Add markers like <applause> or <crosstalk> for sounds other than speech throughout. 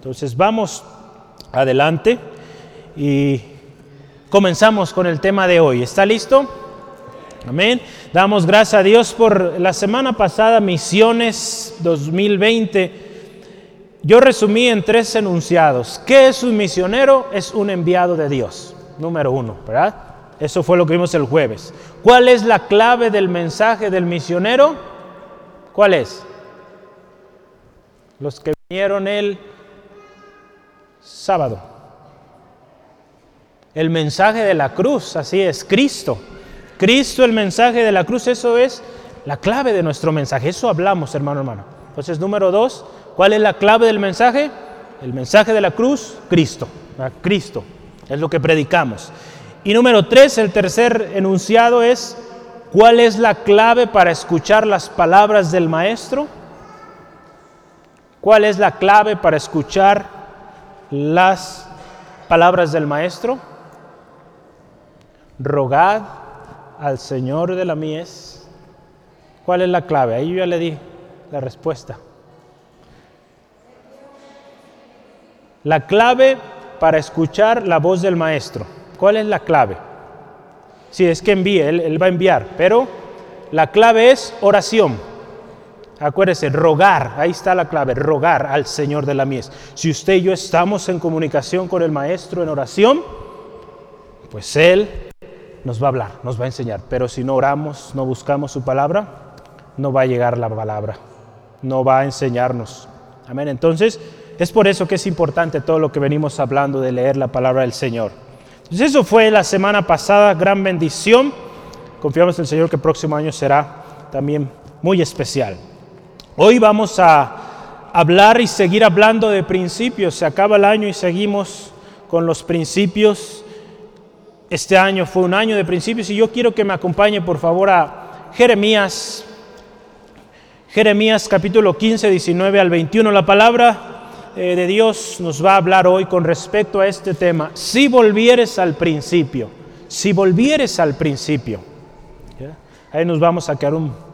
Entonces vamos adelante y comenzamos con el tema de hoy. ¿Está listo? Amén. Damos gracias a Dios por la semana pasada, Misiones 2020. Yo resumí en tres enunciados. ¿Qué es un misionero? Es un enviado de Dios, número uno, ¿verdad? Eso fue lo que vimos el jueves. ¿Cuál es la clave del mensaje del misionero? ¿Cuál es? Los que vinieron el sábado. El mensaje de la cruz, así es, Cristo. Cristo, el mensaje de la cruz, eso es la clave de nuestro mensaje. Eso hablamos, hermano, hermano. Entonces, número dos, ¿cuál es la clave del mensaje? El mensaje de la cruz, Cristo. Cristo, es lo que predicamos. Y número tres, el tercer enunciado es, ¿cuál es la clave para escuchar las palabras del Maestro? ¿Cuál es la clave para escuchar las palabras del Maestro? Rogad al Señor de la mies. ¿Cuál es la clave? Ahí yo ya le di la respuesta. La clave para escuchar la voz del Maestro. ¿Cuál es la clave? Si es que envíe, él va a enviar, pero la clave es oración. Acuérdese, rogar, ahí está la clave, rogar al Señor de la mies. Si usted y yo estamos en comunicación con el Maestro en oración, pues Él nos va a hablar, nos va a enseñar. Pero si no oramos, no buscamos su palabra, no va a llegar la palabra, no va a enseñarnos. Amén. Entonces, es por eso que es importante todo lo que venimos hablando de leer la palabra del Señor. Entonces, eso fue la semana pasada, gran bendición. Confiamos en el Señor que el próximo año será también muy especial. Hoy vamos a hablar y seguir hablando de principios. Se acaba el año y seguimos con los principios. Este año fue un año de principios y yo quiero que me acompañe por favor a Jeremías. Jeremías capítulo 15, 19 al 21. La palabra eh, de Dios nos va a hablar hoy con respecto a este tema. Si volvieres al principio, si volvieres al principio. Ahí nos vamos a quedar un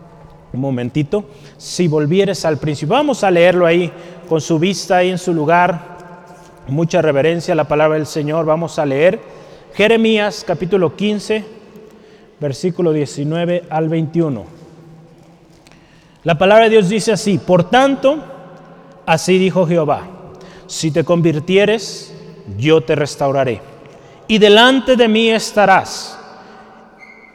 un momentito. Si volvieres al principio, vamos a leerlo ahí con su vista ahí en su lugar. Mucha reverencia a la palabra del Señor. Vamos a leer Jeremías capítulo 15, versículo 19 al 21. La palabra de Dios dice así, por tanto, así dijo Jehová, si te convirtieres, yo te restauraré, y delante de mí estarás.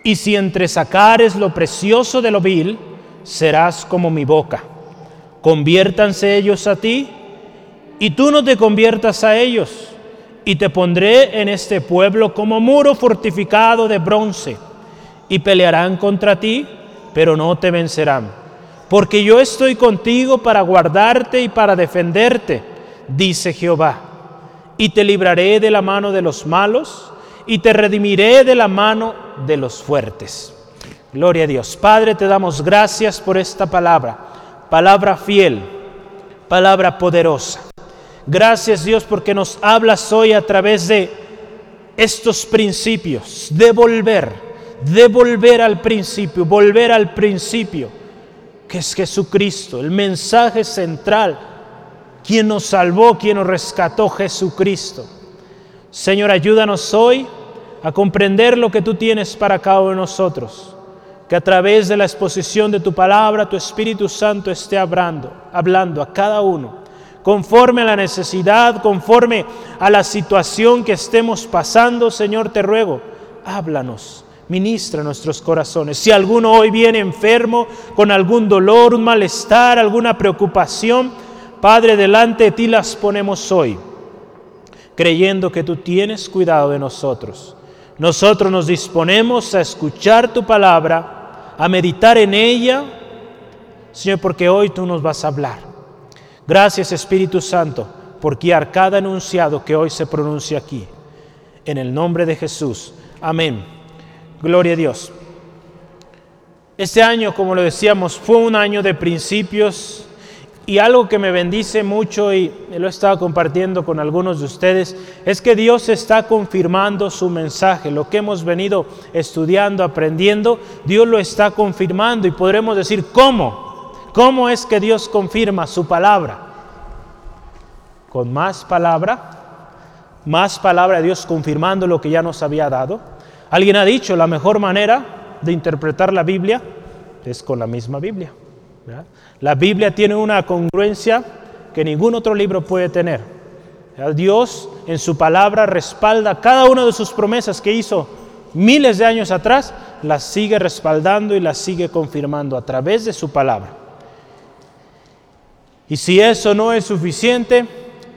Y si entresacares lo precioso de lo vil, serás como mi boca. Conviértanse ellos a ti y tú no te conviertas a ellos. Y te pondré en este pueblo como muro fortificado de bronce. Y pelearán contra ti, pero no te vencerán. Porque yo estoy contigo para guardarte y para defenderte, dice Jehová. Y te libraré de la mano de los malos y te redimiré de la mano de los fuertes. Gloria a Dios. Padre, te damos gracias por esta palabra, palabra fiel, palabra poderosa. Gracias Dios porque nos hablas hoy a través de estos principios, de volver, de volver al principio, volver al principio, que es Jesucristo, el mensaje central, quien nos salvó, quien nos rescató, Jesucristo. Señor, ayúdanos hoy a comprender lo que tú tienes para cada uno de nosotros que a través de la exposición de tu palabra, tu Espíritu Santo esté hablando, hablando a cada uno, conforme a la necesidad, conforme a la situación que estemos pasando, Señor, te ruego, háblanos, ministra nuestros corazones. Si alguno hoy viene enfermo, con algún dolor, un malestar, alguna preocupación, Padre, delante de ti las ponemos hoy, creyendo que tú tienes cuidado de nosotros. Nosotros nos disponemos a escuchar tu palabra a meditar en ella, Señor, porque hoy tú nos vas a hablar. Gracias Espíritu Santo por guiar cada enunciado que hoy se pronuncia aquí. En el nombre de Jesús. Amén. Gloria a Dios. Este año, como lo decíamos, fue un año de principios y algo que me bendice mucho y lo he estado compartiendo con algunos de ustedes es que Dios está confirmando su mensaje. Lo que hemos venido estudiando, aprendiendo, Dios lo está confirmando y podremos decir, ¿cómo? ¿Cómo es que Dios confirma su palabra? con más palabra, más palabra de Dios confirmando lo que ya nos había dado. Alguien ha dicho, la mejor manera de interpretar la Biblia es con la misma Biblia. La Biblia tiene una congruencia que ningún otro libro puede tener. Dios en su palabra respalda cada una de sus promesas que hizo miles de años atrás, las sigue respaldando y las sigue confirmando a través de su palabra. Y si eso no es suficiente,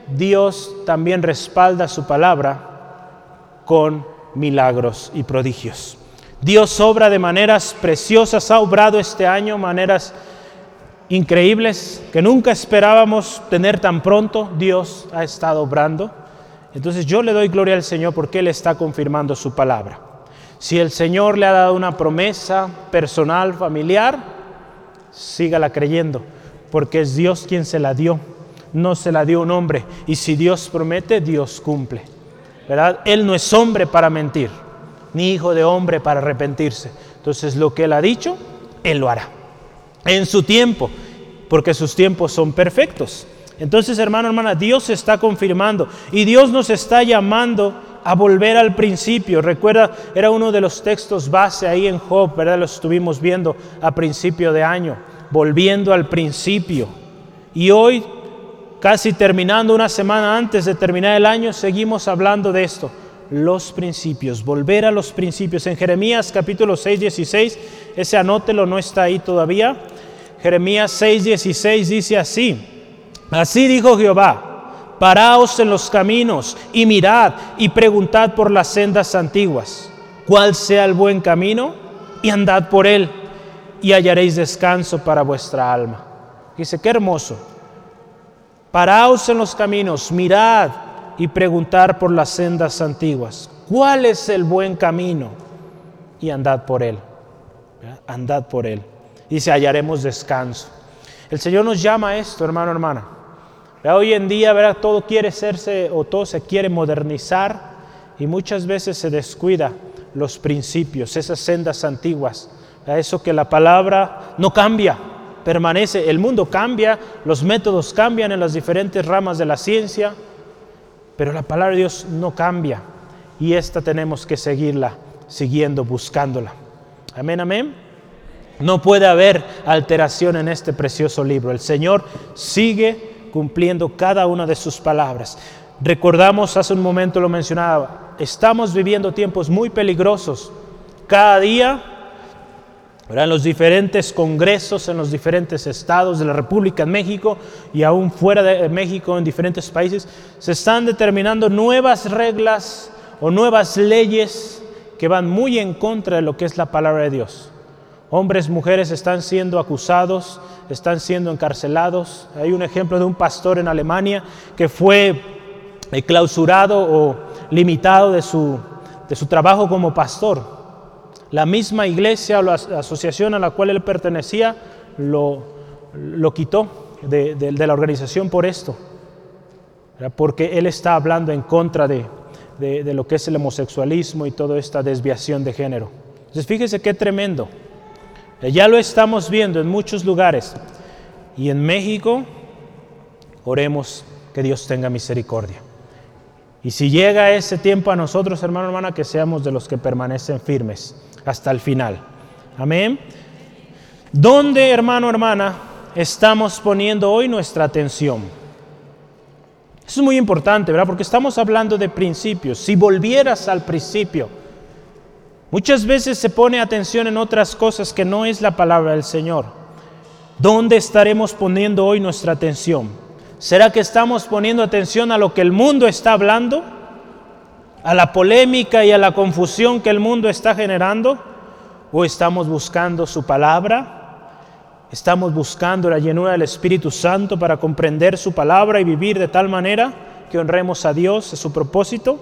Dios también respalda su palabra con milagros y prodigios. Dios obra de maneras preciosas, ha obrado este año maneras increíbles que nunca esperábamos tener tan pronto. Dios ha estado obrando. Entonces yo le doy gloria al Señor porque Él está confirmando su palabra. Si el Señor le ha dado una promesa personal, familiar, sígala creyendo, porque es Dios quien se la dio, no se la dio un hombre. Y si Dios promete, Dios cumple. ¿Verdad? Él no es hombre para mentir, ni hijo de hombre para arrepentirse. Entonces lo que Él ha dicho, Él lo hará. En su tiempo, porque sus tiempos son perfectos. Entonces, hermano, hermana, Dios está confirmando y Dios nos está llamando a volver al principio. Recuerda, era uno de los textos base ahí en Job, ¿verdad? Lo estuvimos viendo a principio de año, volviendo al principio. Y hoy, casi terminando una semana antes de terminar el año, seguimos hablando de esto. Los principios, volver a los principios. En Jeremías capítulo 6, 16, ese anótelo no está ahí todavía. Jeremías 6, 16 dice así, así dijo Jehová Paraos en los caminos y mirad y preguntad por las sendas antiguas, cuál sea el buen camino y andad por él y hallaréis descanso para vuestra alma. Dice, qué hermoso. Paraos en los caminos, mirad y preguntad por las sendas antiguas, cuál es el buen camino y andad por él. Andad por él. Dice, hallaremos descanso. El Señor nos llama a esto, hermano, hermana. Hoy en día, ¿verdad? todo quiere hacerse o todo se quiere modernizar y muchas veces se descuida los principios, esas sendas antiguas. Eso que la palabra no cambia, permanece. El mundo cambia, los métodos cambian en las diferentes ramas de la ciencia, pero la palabra de Dios no cambia y esta tenemos que seguirla, siguiendo, buscándola. Amén, amén. No puede haber alteración en este precioso libro. El Señor sigue cumpliendo cada una de sus palabras. Recordamos, hace un momento lo mencionaba, estamos viviendo tiempos muy peligrosos. Cada día, en los diferentes congresos, en los diferentes estados de la República en México y aún fuera de México, en diferentes países, se están determinando nuevas reglas o nuevas leyes que van muy en contra de lo que es la palabra de Dios. Hombres, mujeres están siendo acusados, están siendo encarcelados. Hay un ejemplo de un pastor en Alemania que fue eh, clausurado o limitado de su, de su trabajo como pastor. La misma iglesia o la asociación a la cual él pertenecía lo, lo quitó de, de, la organización por esto, porque él está hablando en contra de, de, lo que es el homosexualismo y toda esta desviación de género. Entonces fíjese qué tremendo. Ya lo estamos viendo en muchos lugares. Y en México, oremos que Dios tenga misericordia. Y si llega ese tiempo a nosotros, hermano, hermana, que seamos de los que permanecen firmes hasta el final. Amén. ¿Dónde, hermano, hermana, estamos poniendo hoy nuestra atención? Eso es muy importante, ¿verdad? Porque estamos hablando de principios. Si volvieras al principio, Muchas veces se pone atención en otras cosas que no es la palabra del Señor. ¿Dónde estaremos poniendo hoy nuestra atención? ¿Será que estamos poniendo atención a lo que el mundo está hablando? ¿A la polémica y a la confusión que el mundo está generando? ¿O estamos buscando su palabra? ¿Estamos buscando la llenura del Espíritu Santo para comprender su palabra y vivir de tal manera que honremos a Dios, a su propósito?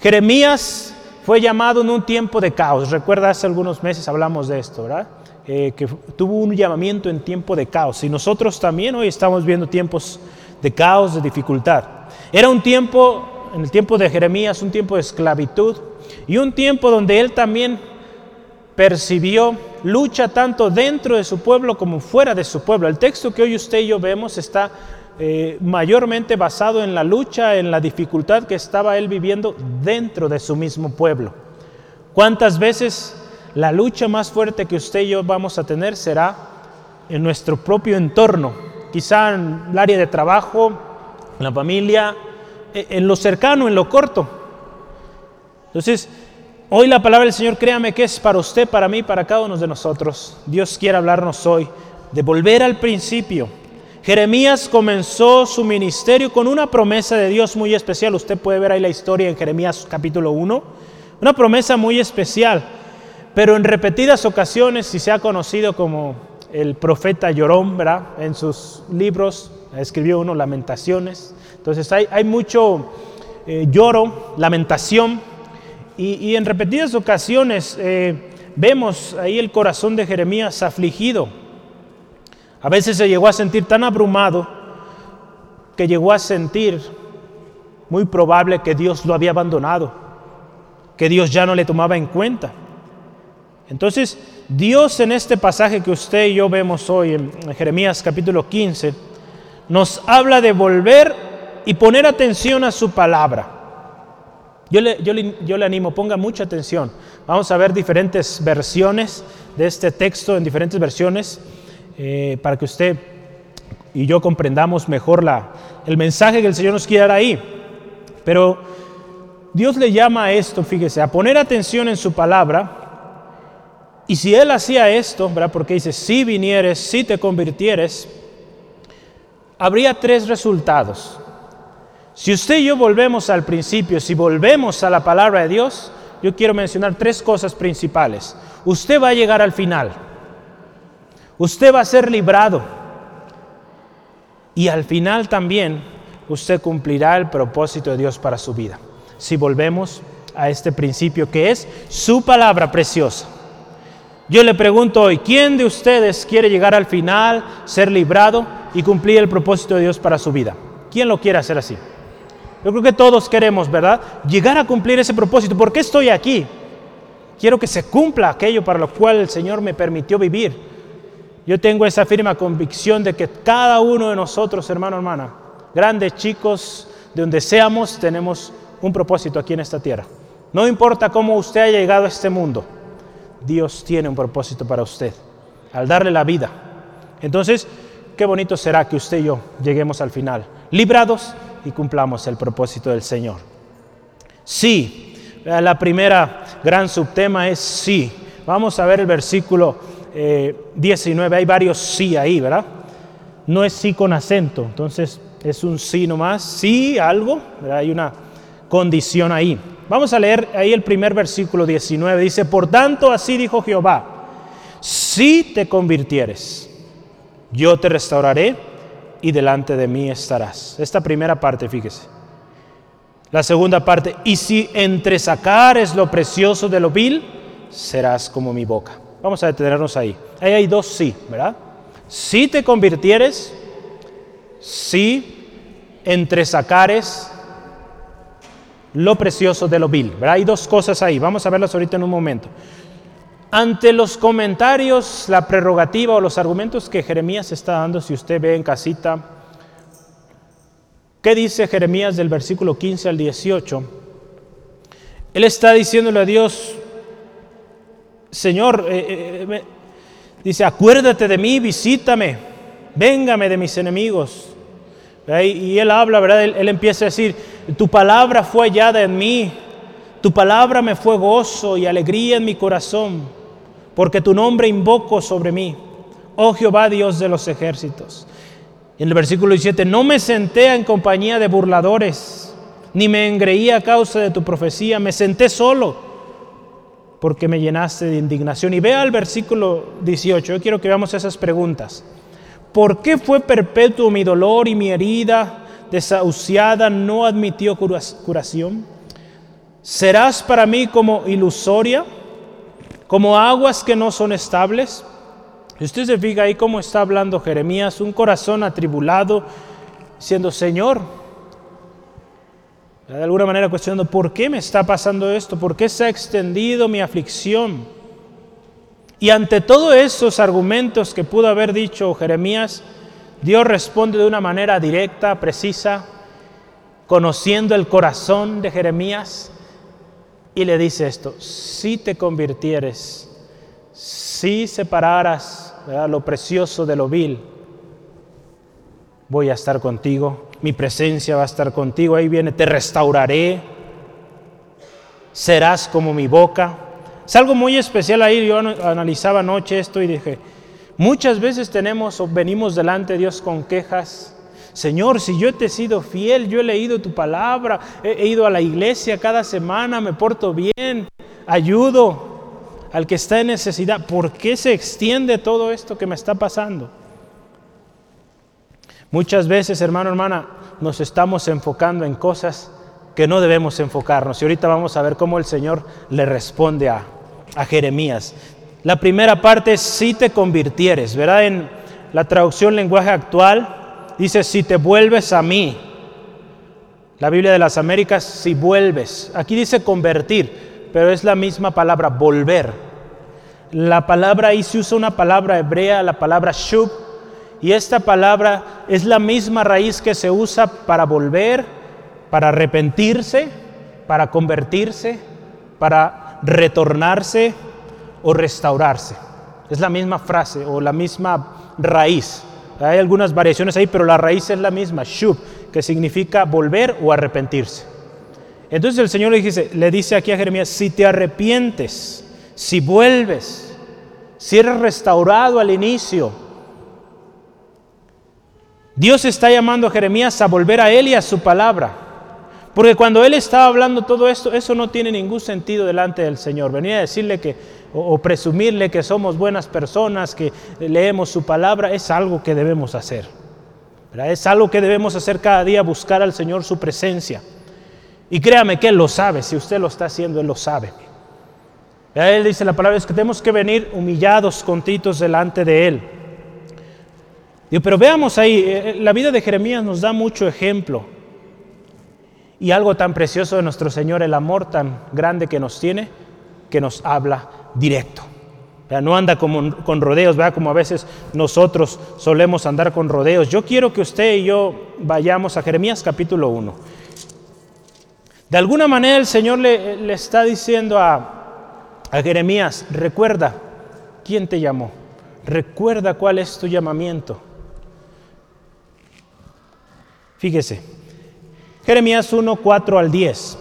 Jeremías fue llamado en un tiempo de caos. Recuerda, hace algunos meses hablamos de esto, ¿verdad? Eh, que tuvo un llamamiento en tiempo de caos. Y nosotros también hoy estamos viendo tiempos de caos, de dificultad. Era un tiempo, en el tiempo de Jeremías, un tiempo de esclavitud y un tiempo donde él también percibió lucha tanto dentro de su pueblo como fuera de su pueblo. El texto que hoy usted y yo vemos está eh, mayormente basado en la lucha, en la dificultad que estaba él viviendo dentro de su mismo pueblo. ¿Cuántas veces la lucha más fuerte que usted y yo vamos a tener será en nuestro propio entorno? Quizá en el área de trabajo, en la familia, e, en lo cercano, en lo corto. Entonces, hoy la palabra del Señor, créame que es para usted, para mí, para cada uno de nosotros. Dios quiere hablarnos hoy de volver al principio. Jeremías comenzó su ministerio con una promesa de Dios muy especial. Usted puede ver ahí la historia en Jeremías capítulo 1. Una promesa muy especial, pero en repetidas ocasiones, si se ha conocido como el profeta Llorón, ¿verdad? En sus libros escribió uno Lamentaciones. Entonces hay, mucho eh, lloro, lamentación, y, en repetidas ocasiones eh, vemos ahí el corazón de Jeremías afligido. A veces se llegó a sentir tan abrumado que llegó a sentir muy probable que Dios lo había abandonado, que Dios ya no le tomaba en cuenta. Entonces, Dios en este pasaje que usted y yo vemos hoy en Jeremías capítulo 15, nos habla de volver y poner atención a su palabra. Yo le, yo le, animo, ponga mucha atención. Vamos a ver diferentes versiones de este texto en diferentes versiones eh, para que usted y yo comprendamos mejor la, el mensaje que el Señor nos quiere dar ahí. Pero Dios le llama a esto, fíjese, a poner atención en su palabra. Y si Él hacía esto, ¿verdad? Porque dice, si vinieres, si te convirtieres, habría tres resultados. Si usted y yo volvemos al principio, si volvemos a la palabra de Dios, yo quiero mencionar tres cosas principales. Usted va a llegar al final. Usted va a ser librado. Y al final también usted cumplirá el propósito de Dios para su vida. Si volvemos a este principio que es su palabra preciosa. Yo le pregunto hoy, ¿quién de ustedes quiere llegar al final, ser librado y cumplir el propósito de Dios para su vida? ¿Quién lo quiere hacer así? Yo creo que todos queremos, ¿verdad? Llegar a cumplir ese propósito. ¿Por qué estoy aquí? Quiero que se cumpla aquello para lo cual el Señor me permitió vivir. Yo tengo esa firme convicción de que cada uno de nosotros, hermano, hermana, grandes, chicos, de donde seamos, tenemos un propósito aquí en esta tierra. No importa cómo usted haya llegado a este mundo, Dios tiene un propósito para usted, al darle la vida. Entonces, qué bonito será que usted y yo lleguemos al final, librados y cumplamos el propósito del Señor. Sí, la primera gran subtema es sí. Vamos a ver el versículo 19, eh, hay varios sí ahí, ¿verdad? No es sí con acento, entonces es un sí nomás, sí algo, hay una condición ahí. Vamos a leer ahí el primer versículo 19. Dice, por tanto así dijo Jehová, si te convirtieres, yo te restauraré y delante de mí estarás. Esta primera parte, fíjese. La segunda parte, y si entre es lo precioso de lo vil, serás como mi boca. Vamos a detenernos ahí. Ahí hay dos sí, ¿verdad? Si te convirtieres, si entre sacares lo precioso de lo vil. Hay dos cosas ahí, vamos a verlas ahorita en un momento. Ante los comentarios, la prerrogativa o los argumentos que Jeremías está dando, si usted ve en casita, ¿qué dice Jeremías del versículo 15 al 18? Él está diciéndole a Dios, Señor, eh, eh, eh, dice, acuérdate de mí, visítame, véngame de mis enemigos. Y él habla, ¿verdad? Él, empieza a decir, tu palabra fue hallada en mí, tu palabra me fue gozo y alegría en mi corazón, porque tu nombre invoco sobre mí, oh Jehová Dios de los ejércitos. En el versículo 17, no me senté en compañía de burladores, ni me engreí a causa de tu profecía, me senté solo, porque me llenaste de indignación. Y vea el versículo 18, yo quiero que veamos esas preguntas. ¿Por qué fue perpetuo mi dolor y mi herida desahuciada no admitió curación? ¿Serás para mí como ilusoria, como aguas que no son estables? Y usted se fija ahí cómo está hablando Jeremías, un corazón atribulado, siendo Señor, de alguna manera cuestionando, ¿por qué me está pasando esto? ¿Por qué se ha extendido mi aflicción? Y ante todos esos argumentos que pudo haber dicho Jeremías, Dios responde de una manera directa, precisa, conociendo el corazón de Jeremías y le dice esto, si te convirtieres, si separaras lo precioso de lo vil, voy a estar contigo, mi presencia va a estar contigo, ahí viene, te restauraré, serás como mi boca. Es algo muy especial ahí, yo analizaba anoche esto y dije, muchas veces tenemos o venimos delante de Dios con quejas, Señor, si yo te he sido fiel, yo he leído tu palabra, he, ido a la iglesia cada semana, me porto bien, ayudo al que está en necesidad, ¿por qué se extiende todo esto que me está pasando? Muchas veces, hermano, hermana, nos estamos enfocando en cosas que no debemos enfocarnos. Y ahorita vamos a ver cómo el Señor le responde a, a Jeremías. La primera parte es si te convirtieres, ¿verdad? En la traducción lenguaje actual dice, si te vuelves a mí. La Biblia de las Américas, si vuelves. Aquí dice convertir, pero es la misma palabra, volver. La palabra ahí se usa una palabra hebrea, la palabra shub, y esta palabra es la misma raíz que se usa para volver, para arrepentirse, para convertirse, para retornarse o restaurarse. Es la misma frase o la misma raíz. Hay algunas variaciones ahí, pero la raíz es la misma, shub, que significa volver o arrepentirse. Entonces el Señor le dice, le dice aquí a Jeremías, si te arrepientes, si vuelves, si eres restaurado al inicio, Dios está llamando a Jeremías a volver a Él y a su palabra. Porque cuando Él estaba hablando todo esto, eso no tiene ningún sentido delante del Señor. Venía a decirle que o, presumirle que somos buenas personas, que leemos su palabra, es algo que debemos hacer. Es algo que debemos hacer cada día, buscar al Señor su presencia. Y créame que Él lo sabe, si usted lo está haciendo, Él lo sabe. Él dice la palabra, es que tenemos que venir humillados, contitos delante de Él. Pero veamos ahí, eh, eh, la vida de Jeremías nos da mucho ejemplo. Y algo tan precioso de nuestro Señor, el amor tan grande que nos tiene, que nos habla directo. No anda como, con rodeos, ¿verdad? como a veces nosotros solemos andar con rodeos. Yo quiero que usted y yo vayamos a Jeremías capítulo 1. De alguna manera el Señor le, le está diciendo a, a Jeremías, recuerda quién te llamó, recuerda cuál es tu llamamiento. Fíjese, Jeremías 1, 4 al 10.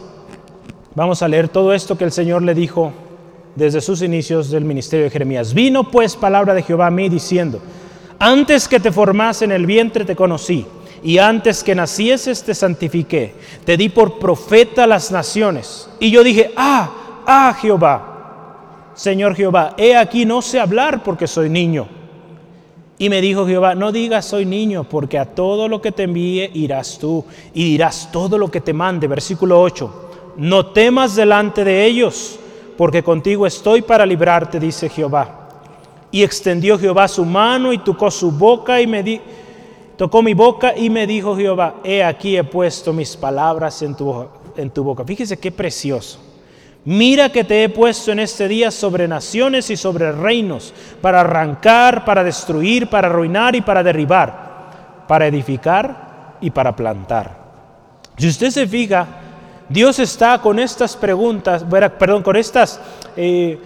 Vamos a leer todo esto que el Señor le dijo desde sus inicios del ministerio de Jeremías. Vino pues palabra de Jehová a mí diciendo, antes que te formase en el vientre te conocí, y antes que nacieses te santifiqué, te di por profeta a las naciones. Y yo dije, ah, ah Jehová, Señor Jehová, he aquí no sé hablar porque soy niño. Y me dijo Jehová, no digas soy niño, porque a todo lo que te envíe irás tú y dirás todo lo que te mande. Versículo 8, no temas delante de ellos porque contigo estoy para librarte, dice Jehová. Y extendió Jehová su mano y tocó su boca y me di, tocó mi boca y me dijo Jehová, he aquí he puesto mis palabras en tu, en tu boca. Fíjese qué precioso. Mira que te he puesto en este día sobre naciones y sobre reinos, para arrancar, para destruir, para arruinar y para derribar, para edificar y para plantar. Si usted se fija, Dios está con estas preguntas, perdón, con estas, eh,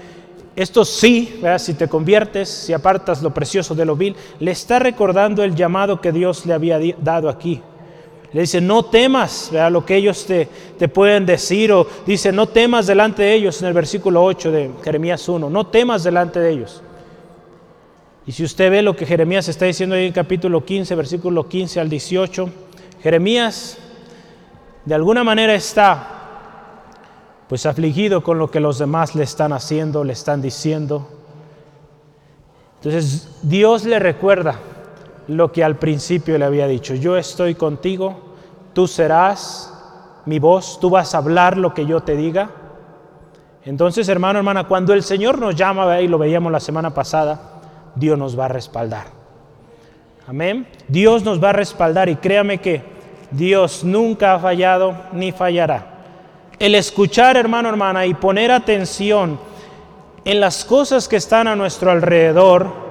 estos sí, si te conviertes, si apartas lo precioso de lo vil, le está recordando el llamado que Dios le había dado aquí. Le dice, no temas ¿verdad? lo que ellos te, te, pueden decir, o dice, no temas delante de ellos en el versículo 8 de Jeremías 1, no temas delante de ellos. Y si usted ve lo que Jeremías está diciendo ahí en capítulo 15, versículo 15 al 18, Jeremías de alguna manera está pues afligido con lo que los demás le están haciendo, le están diciendo. Entonces Dios le recuerda lo que al principio le había dicho, yo estoy contigo, tú serás mi voz, tú vas a hablar lo que yo te diga. Entonces, hermano, hermana, cuando el Señor nos llama, y lo veíamos la semana pasada, Dios nos va a respaldar. Amén. Dios nos va a respaldar y créame que Dios nunca ha fallado ni fallará. El escuchar, hermano, hermana, y poner atención en las cosas que están a nuestro alrededor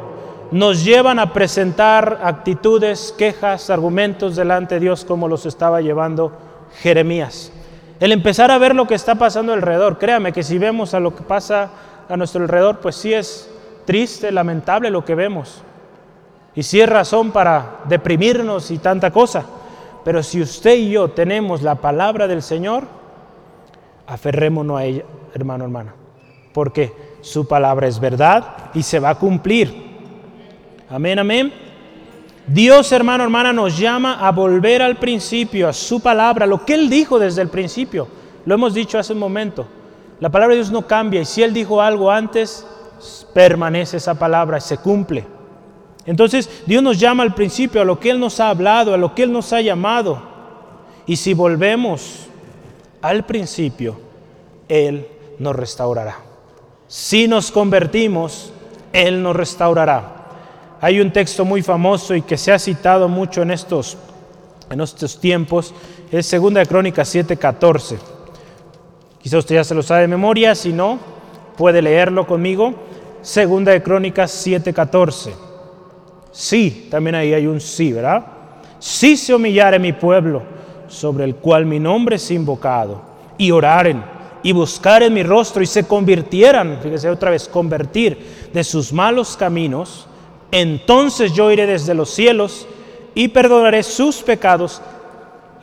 nos llevan a presentar actitudes, quejas, argumentos delante de Dios como los estaba llevando Jeremías. El empezar a ver lo que está pasando alrededor, créame que si vemos a lo que pasa a nuestro alrededor, pues sí es triste, lamentable lo que vemos. Y sí es razón para deprimirnos y tanta cosa. Pero si usted y yo tenemos la palabra del Señor, aferrémonos a ella, hermano, hermana. Porque su palabra es verdad y se va a cumplir. Amén, amén. Dios, hermano, hermana, nos llama a volver al principio, a su palabra, lo que Él dijo desde el principio. Lo hemos dicho hace un momento. La palabra de Dios no cambia y si Él dijo algo antes, permanece esa palabra se cumple. Entonces Dios nos llama al principio a lo que Él nos ha hablado, a lo que Él nos ha llamado. Y si volvemos al principio, Él nos restaurará. Si nos convertimos, Él nos restaurará. Hay un texto muy famoso y que se ha citado mucho en estos, en estos tiempos, es Segunda de Crónicas 7:14. Quizá usted ya se lo sabe de memoria, si no, puede leerlo conmigo. Segunda de Crónicas 7:14. Sí, también ahí hay un sí, ¿verdad? Si se humillare mi pueblo, sobre el cual mi nombre es invocado, y oraren y buscaren mi rostro y se convirtieran, fíjese otra vez, convertir de sus malos caminos, entonces yo iré desde los cielos y perdonaré sus pecados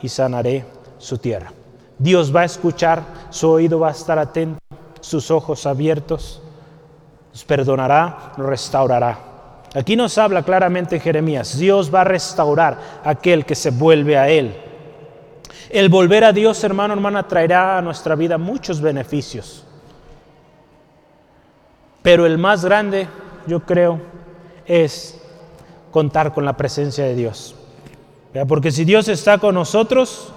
y sanaré su tierra. Dios va a escuchar, su oído va a estar atento, sus ojos abiertos, nos perdonará, nos restaurará. Aquí nos habla claramente Jeremías, Dios va a restaurar a aquel que se vuelve a Él. El volver a Dios, hermano, hermana, traerá a nuestra vida muchos beneficios. Pero el más grande, yo creo, es contar con la presencia de Dios. Porque si Dios está con nosotros,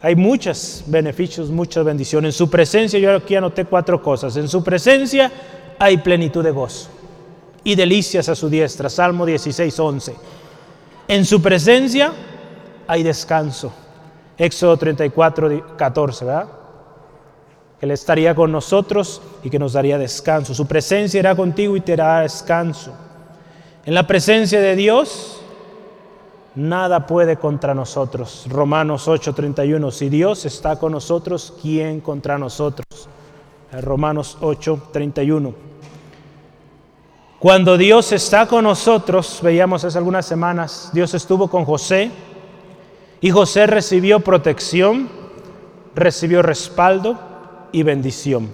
hay muchos beneficios, muchas bendiciones. En su presencia, yo aquí anoté cuatro cosas. En su presencia hay plenitud de gozo y delicias a su diestra. Salmo 16, 11. En su presencia hay descanso. Éxodo 34, 14, ¿verdad? Él estaría con nosotros y que nos daría descanso. Su presencia irá contigo y te dará descanso. En la presencia de Dios, nada puede contra nosotros. Romanos 8:31, si Dios está con nosotros, ¿quién contra nosotros? Romanos 8:31. Cuando Dios está con nosotros, veíamos hace algunas semanas, Dios estuvo con José y José recibió protección, recibió respaldo, y bendición.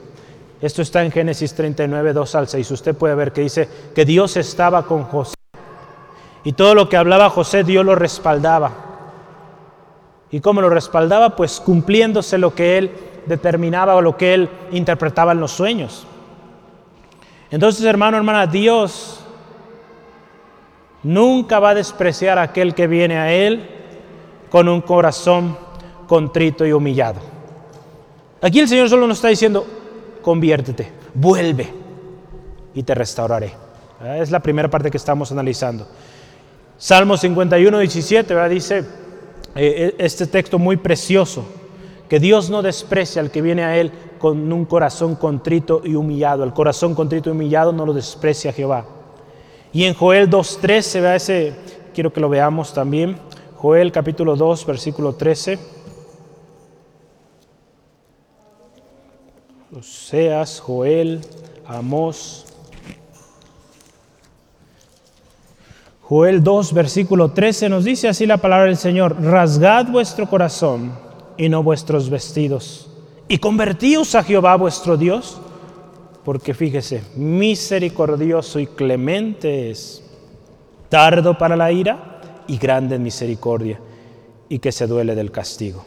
Esto está en Génesis 39, 2 al 6. Usted puede ver que dice que Dios estaba con José. Y todo lo que hablaba José, Dios lo respaldaba. ¿Y cómo lo respaldaba? Pues cumpliéndose lo que él determinaba o lo que él interpretaba en los sueños. Entonces, hermano, hermana, Dios nunca va a despreciar a aquel que viene a Él con un corazón contrito y humillado. Aquí el Señor solo nos está diciendo, conviértete, vuelve y te restauraré. Ah, es la primera parte que estamos analizando. Salmo 51, 17 dice eh, eh, este texto muy precioso, que Dios no desprecia al que viene a Él con un corazón contrito y humillado. El corazón contrito y humillado no lo desprecia Jehová. Y en Joel 2.13, vea ese, quiero que lo veamos también. Joel capítulo 2, versículo 13. Oseas, Joel, Amós. Joel 2, versículo 13 nos dice así la palabra del Señor, rasgad vuestro corazón y no vuestros vestidos, y convertíos a Jehová vuestro Dios, porque fíjese, misericordioso y clemente es, tardo para la ira y grande en misericordia, y que se duele del castigo.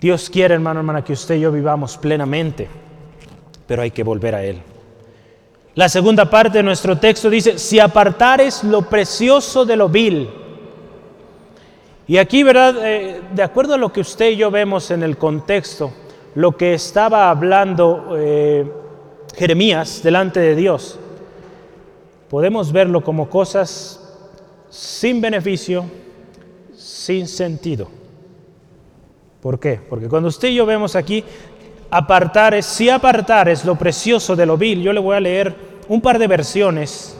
Dios quiere, hermano, hermana, que usted y yo vivamos plenamente, pero hay que volver a Él. La segunda parte de nuestro texto dice, si apartares lo precioso de lo vil. Y aquí, ¿verdad? Eh, de acuerdo a lo que usted y yo vemos en el contexto, lo que estaba hablando eh, Jeremías delante de Dios, podemos verlo como cosas sin beneficio, sin sentido. ¿Por qué? Porque cuando usted y yo vemos aquí, apartar si apartar es lo precioso de lo vil, yo le voy a leer un par de versiones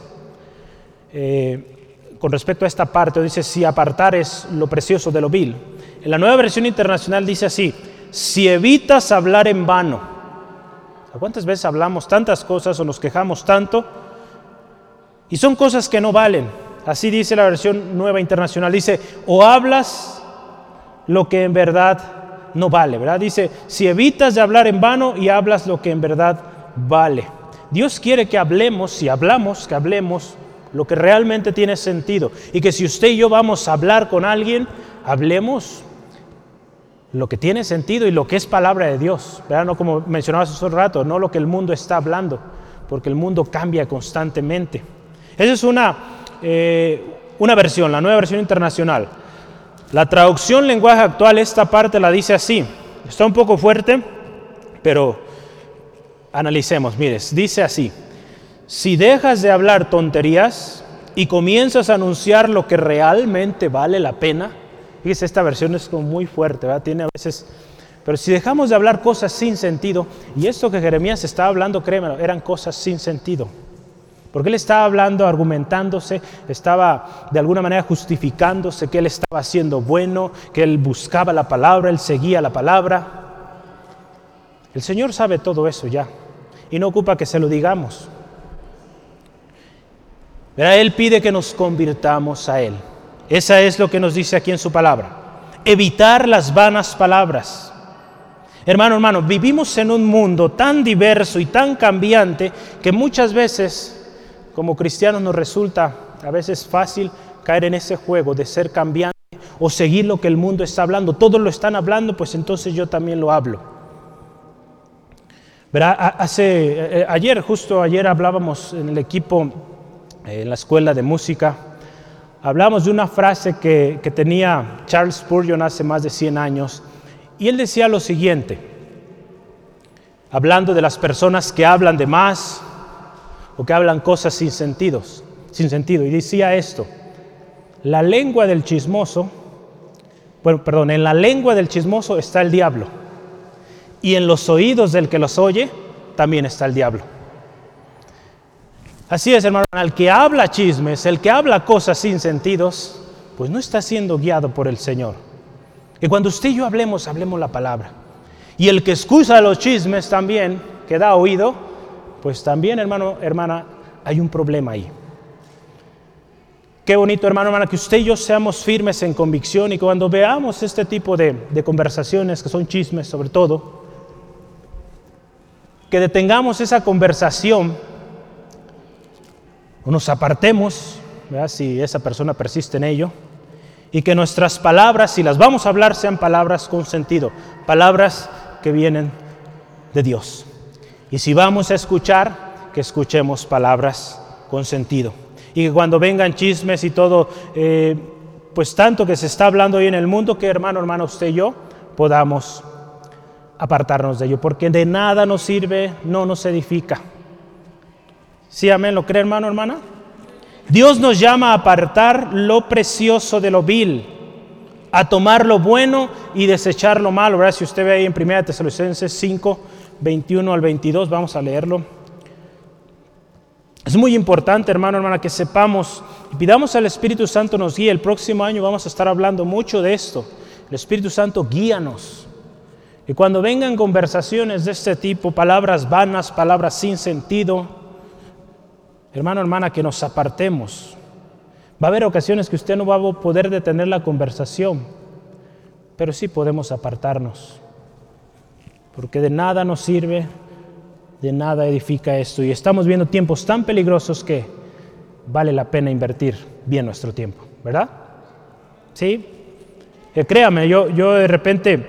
eh, con respecto a esta parte. Dice, si apartar es lo precioso de lo vil. En la nueva versión internacional dice así, si evitas hablar en vano. ¿Cuántas veces hablamos tantas cosas o nos quejamos tanto? Y son cosas que no valen. Así dice la versión nueva internacional. Dice, o hablas lo que en verdad no vale, ¿verdad? Dice, si evitas de hablar en vano y hablas lo que en verdad vale. Dios quiere que hablemos, si hablamos, que hablemos lo que realmente tiene sentido. Y que si usted y yo vamos a hablar con alguien, hablemos lo que tiene sentido y lo que es palabra de Dios. ¿verdad? No como mencionabas hace un rato, no lo que el mundo está hablando, porque el mundo cambia constantemente. Esa es una, eh, una versión, la nueva versión internacional. La traducción lenguaje actual, esta parte la dice así. Está un poco fuerte, pero analicemos. Mires, dice así. Si dejas de hablar tonterías y comienzas a anunciar lo que realmente vale la pena, fíjese, esta versión es como muy fuerte, ¿verdad? Tiene a veces... Pero si dejamos de hablar cosas sin sentido, y esto que Jeremías estaba hablando, créeme, eran cosas sin sentido. Porque él estaba hablando, argumentándose, estaba de alguna manera justificándose que él estaba haciendo bueno, que él buscaba la palabra, él seguía la palabra. El Señor sabe todo eso ya y no ocupa que se lo digamos. Él pide que nos convirtamos a Él. Esa es lo que nos dice aquí en su palabra. Evitar las vanas palabras. Hermano, hermano, vivimos en un mundo tan diverso y tan cambiante que muchas veces como cristianos nos resulta a veces fácil caer en ese juego de ser cambiante o seguir lo que el mundo está hablando. Todos lo están hablando, pues entonces yo también lo hablo. Hace, eh, eh, ayer, justo ayer hablábamos en el equipo, eh, en la escuela de música, hablamos de una frase que, que tenía Charles Spurgeon hace más de 100 años, y él decía lo siguiente, hablando de las personas que hablan de más, o que hablan cosas sin sentidos, sin sentido. Y decía esto, la lengua del chismoso, bueno, perdón, en la lengua del chismoso está el diablo. Y en los oídos del que los oye también está el diablo. Así es, hermano, al que habla chismes, el que habla cosas sin sentidos, pues no está siendo guiado por el Señor. Y cuando usted y yo hablemos, hablemos la palabra. Y el que escucha los chismes también, que da oído, pues también, hermano, hermana, hay un problema ahí. Qué bonito, hermano, hermana, que usted y yo seamos firmes en convicción y cuando veamos este tipo de, conversaciones, que son chismes sobre todo, que detengamos esa conversación o nos apartemos, si esa persona persiste en ello, y que nuestras palabras, si las vamos a hablar, sean palabras con sentido, palabras que vienen de Dios. Y si vamos a escuchar, que escuchemos palabras con sentido. Y que cuando vengan chismes y todo, eh, pues tanto que se está hablando hoy en el mundo, que hermano, hermano, usted y yo podamos apartarnos de ello, porque de nada nos sirve, no nos edifica. ¿Sí, amén? ¿Lo cree, hermano, hermana? Dios nos llama a apartar lo precioso de lo vil, a tomar lo bueno y desechar lo malo. ¿verdad? Si usted ve ahí en 1 Tesalonicenses 5, 21 al 22, vamos a leerlo. Es muy importante, hermano, hermana, que sepamos y pidamos al Espíritu Santo nos guíe. El próximo año vamos a estar hablando mucho de esto. El Espíritu Santo guíanos. Y cuando vengan conversaciones de este tipo, palabras vanas, palabras sin sentido, hermano, hermana, que nos apartemos. Va a haber ocasiones que usted no va a poder detener la conversación, pero sí podemos apartarnos porque de nada nos sirve, de nada edifica esto. Y estamos viendo tiempos tan peligrosos que vale la pena invertir bien nuestro tiempo, ¿verdad? ¿Sí? Eh, créame, yo, yo de repente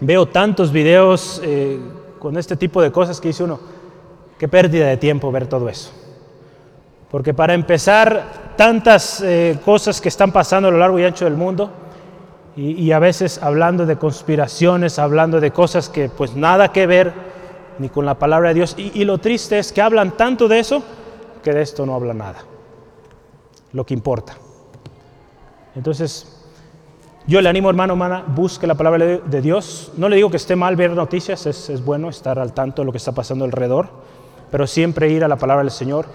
veo tantos videos eh, con este tipo de cosas que dice uno, qué pérdida de tiempo ver todo eso. Porque para empezar, tantas eh, cosas que están pasando a lo largo y ancho del mundo, y, a veces hablando de conspiraciones, hablando de cosas que pues nada que ver ni con la palabra de Dios. Y, lo triste es que hablan tanto de eso que de esto no habla nada. Lo que importa. Entonces, yo le animo, hermano, hermana, busque la palabra de Dios. No le digo que esté mal ver noticias, es, es, bueno estar al tanto de lo que está pasando alrededor, pero siempre ir a la palabra del Señor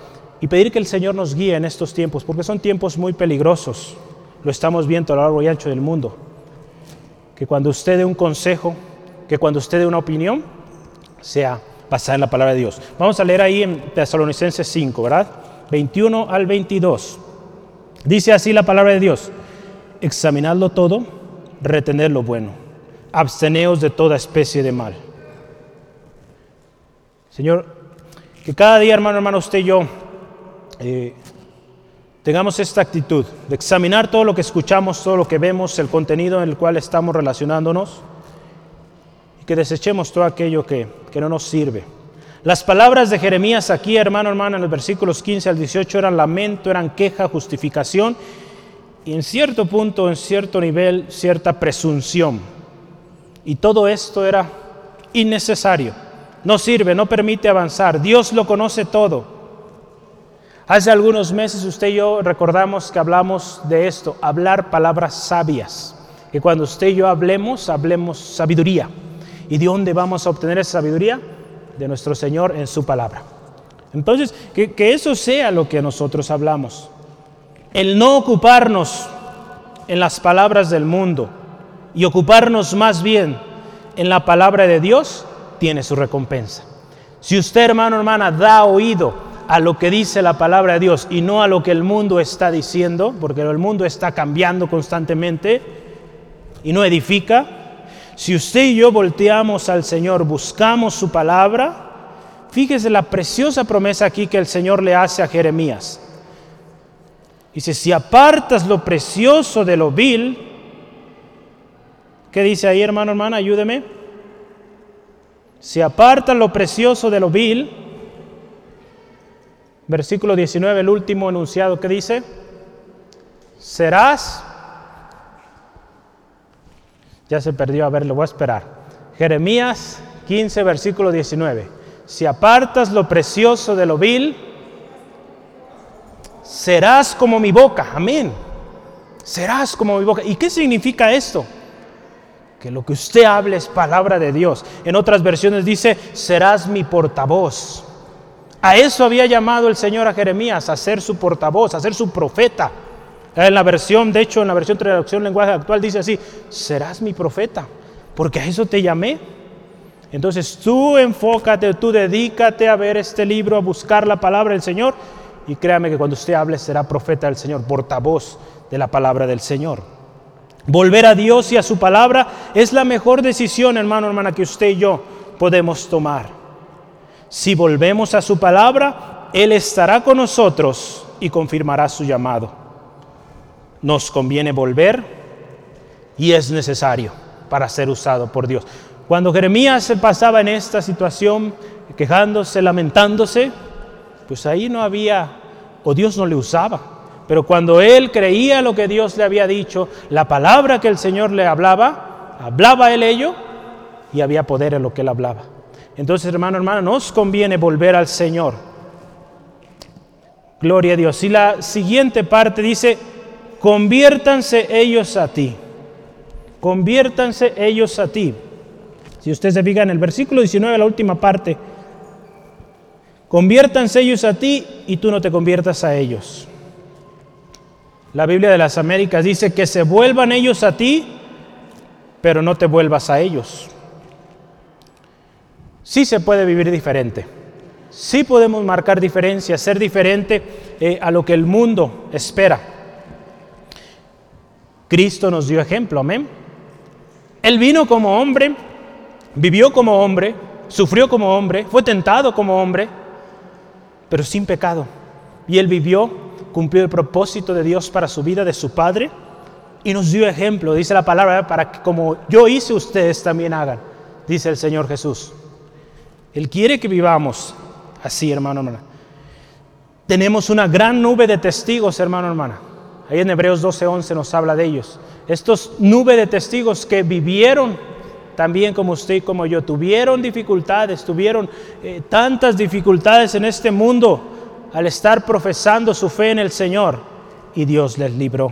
y pedir que el Señor nos guíe en estos tiempos, porque son tiempos muy peligrosos. Lo estamos viendo a lo largo y ancho del mundo. Que cuando usted dé un consejo, que cuando usted dé una opinión, sea basada en la palabra de Dios. Vamos a leer ahí en Tesalonicenses 5, ¿verdad? 21 al 22. Dice así la palabra de Dios, examinadlo todo, retened lo bueno, absteneos de toda especie de mal. Señor, que cada día, hermano, hermano, usted y yo eh, tengamos esta actitud de examinar todo lo que escuchamos, todo lo que vemos, el contenido en el cual estamos relacionándonos y que desechemos todo aquello que, que no nos sirve. Las palabras de Jeremías aquí, hermano, hermana, en los versículos 15 al 18 eran lamento, eran queja, justificación y en cierto punto, en cierto nivel, cierta presunción. Y todo esto era innecesario. No sirve, no permite avanzar. Dios lo conoce todo. Hace algunos meses usted y yo recordamos que hablamos de esto, hablar palabras sabias. Que cuando usted y yo hablemos, hablemos sabiduría. ¿Y de dónde vamos a obtener esa sabiduría? De nuestro Señor en su palabra. Entonces, que, que eso sea lo que nosotros hablamos. El no ocuparnos en las palabras del mundo y ocuparnos más bien en la palabra de Dios tiene su recompensa. Si usted, hermano, hermana, da oído a lo que dice la palabra de Dios y no a lo que el mundo está diciendo, porque el mundo está cambiando constantemente y no edifica, si usted y yo volteamos al Señor, buscamos su palabra, fíjese la preciosa promesa aquí que el Señor le hace a Jeremías. Dice, si apartas lo precioso de lo vil, ¿qué dice ahí hermano, hermana? Ayúdeme. Si apartas lo precioso de lo vil, versículo 19, el último enunciado que dice, serás ya se perdió, a ver, lo voy a esperar. Jeremías 15, versículo 19. Si apartas lo precioso de lo vil, serás como mi boca. Amén. Serás como mi boca. ¿Y qué significa esto? Que lo que usted hable es palabra de Dios. En otras versiones dice, serás mi portavoz. A eso había llamado el Señor a Jeremías, a ser su portavoz, a ser su profeta. En la versión, de hecho, en la versión traducción lenguaje actual dice así, serás mi profeta, porque a eso te llamé. Entonces tú enfócate, tú dedícate a ver este libro, a buscar la palabra del Señor, y créame que cuando usted hable será profeta del Señor, portavoz de la palabra del Señor. Volver a Dios y a su palabra es la mejor decisión, hermano, hermana, que usted y yo podemos tomar. Si volvemos a su palabra, Él estará con nosotros y confirmará su llamado nos conviene volver y es necesario para ser usado por Dios. Cuando Jeremías se pasaba en esta situación, quejándose, lamentándose, pues ahí no había, o Dios no le usaba. Pero cuando él creía lo que Dios le había dicho, la palabra que el Señor le hablaba, hablaba él ello y había poder en lo que él hablaba. Entonces, hermano, hermano, nos conviene volver al Señor. Gloria a Dios. Y la siguiente parte dice, conviértanse ellos a ti. Conviértanse ellos a ti. Si usted se fija en el versículo 19, la última parte, conviértanse ellos a ti y tú no te conviertas a ellos. La Biblia de las Américas dice que se vuelvan ellos a ti, pero no te vuelvas a ellos. Sí se puede vivir diferente. Sí podemos marcar diferencia, ser diferente eh, a lo que el mundo espera. Cristo nos dio ejemplo, amén. Él vino como hombre, vivió como hombre, sufrió como hombre, fue tentado como hombre, pero sin pecado. Y él vivió, cumplió el propósito de Dios para su vida, de su Padre, y nos dio ejemplo, dice la palabra, para que como yo hice, ustedes también hagan, dice el Señor Jesús. Él quiere que vivamos así, hermano, hermana. Tenemos una gran nube de testigos, hermano, hermana Ahí en Hebreos 12:11 nos habla de ellos. Estos nube de testigos que vivieron también como usted y como yo, tuvieron dificultades, tuvieron eh, tantas dificultades en este mundo al estar profesando su fe en el Señor y Dios les libró.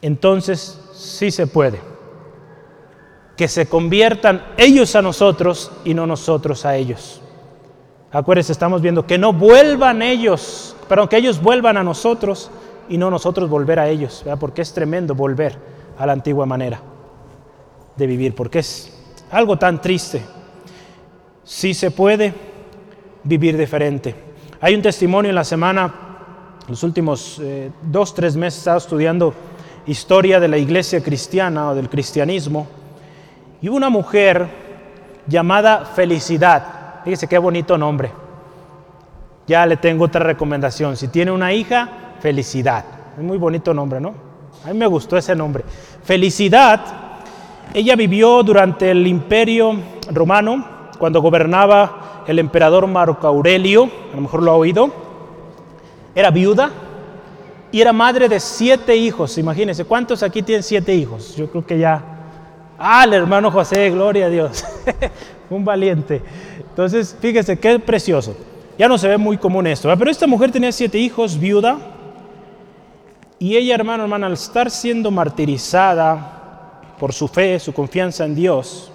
Entonces, sí se puede. Que se conviertan ellos a nosotros y no nosotros a ellos. Acuérdense, estamos viendo que no vuelvan ellos, pero que ellos vuelvan a nosotros y no nosotros volver a ellos, porque es tremendo volver a la antigua manera de vivir, porque es algo tan triste. Si se puede vivir diferente. Hay un testimonio en la semana, los últimos eh, dos, tres meses he estado estudiando historia de la iglesia cristiana o del cristianismo, y una mujer llamada Felicidad. Fíjese qué bonito nombre. Ya le tengo otra recomendación. Si tiene una hija, Felicidad. Es muy bonito nombre, ¿no? A mí me gustó ese nombre. Felicidad, ella vivió durante el imperio romano, cuando gobernaba el emperador Marco Aurelio, a lo mejor lo ha oído. Era viuda y era madre de siete hijos. Imagínense, ¿cuántos aquí tienen siete hijos? Yo creo que ya. Ah, el hermano José, gloria a Dios. <laughs> Un valiente. Entonces, fíjese qué precioso. Ya no se ve muy común esto, pero esta mujer tenía siete hijos, viuda, y ella, hermano, hermana, al estar siendo martirizada por su fe, su confianza en Dios,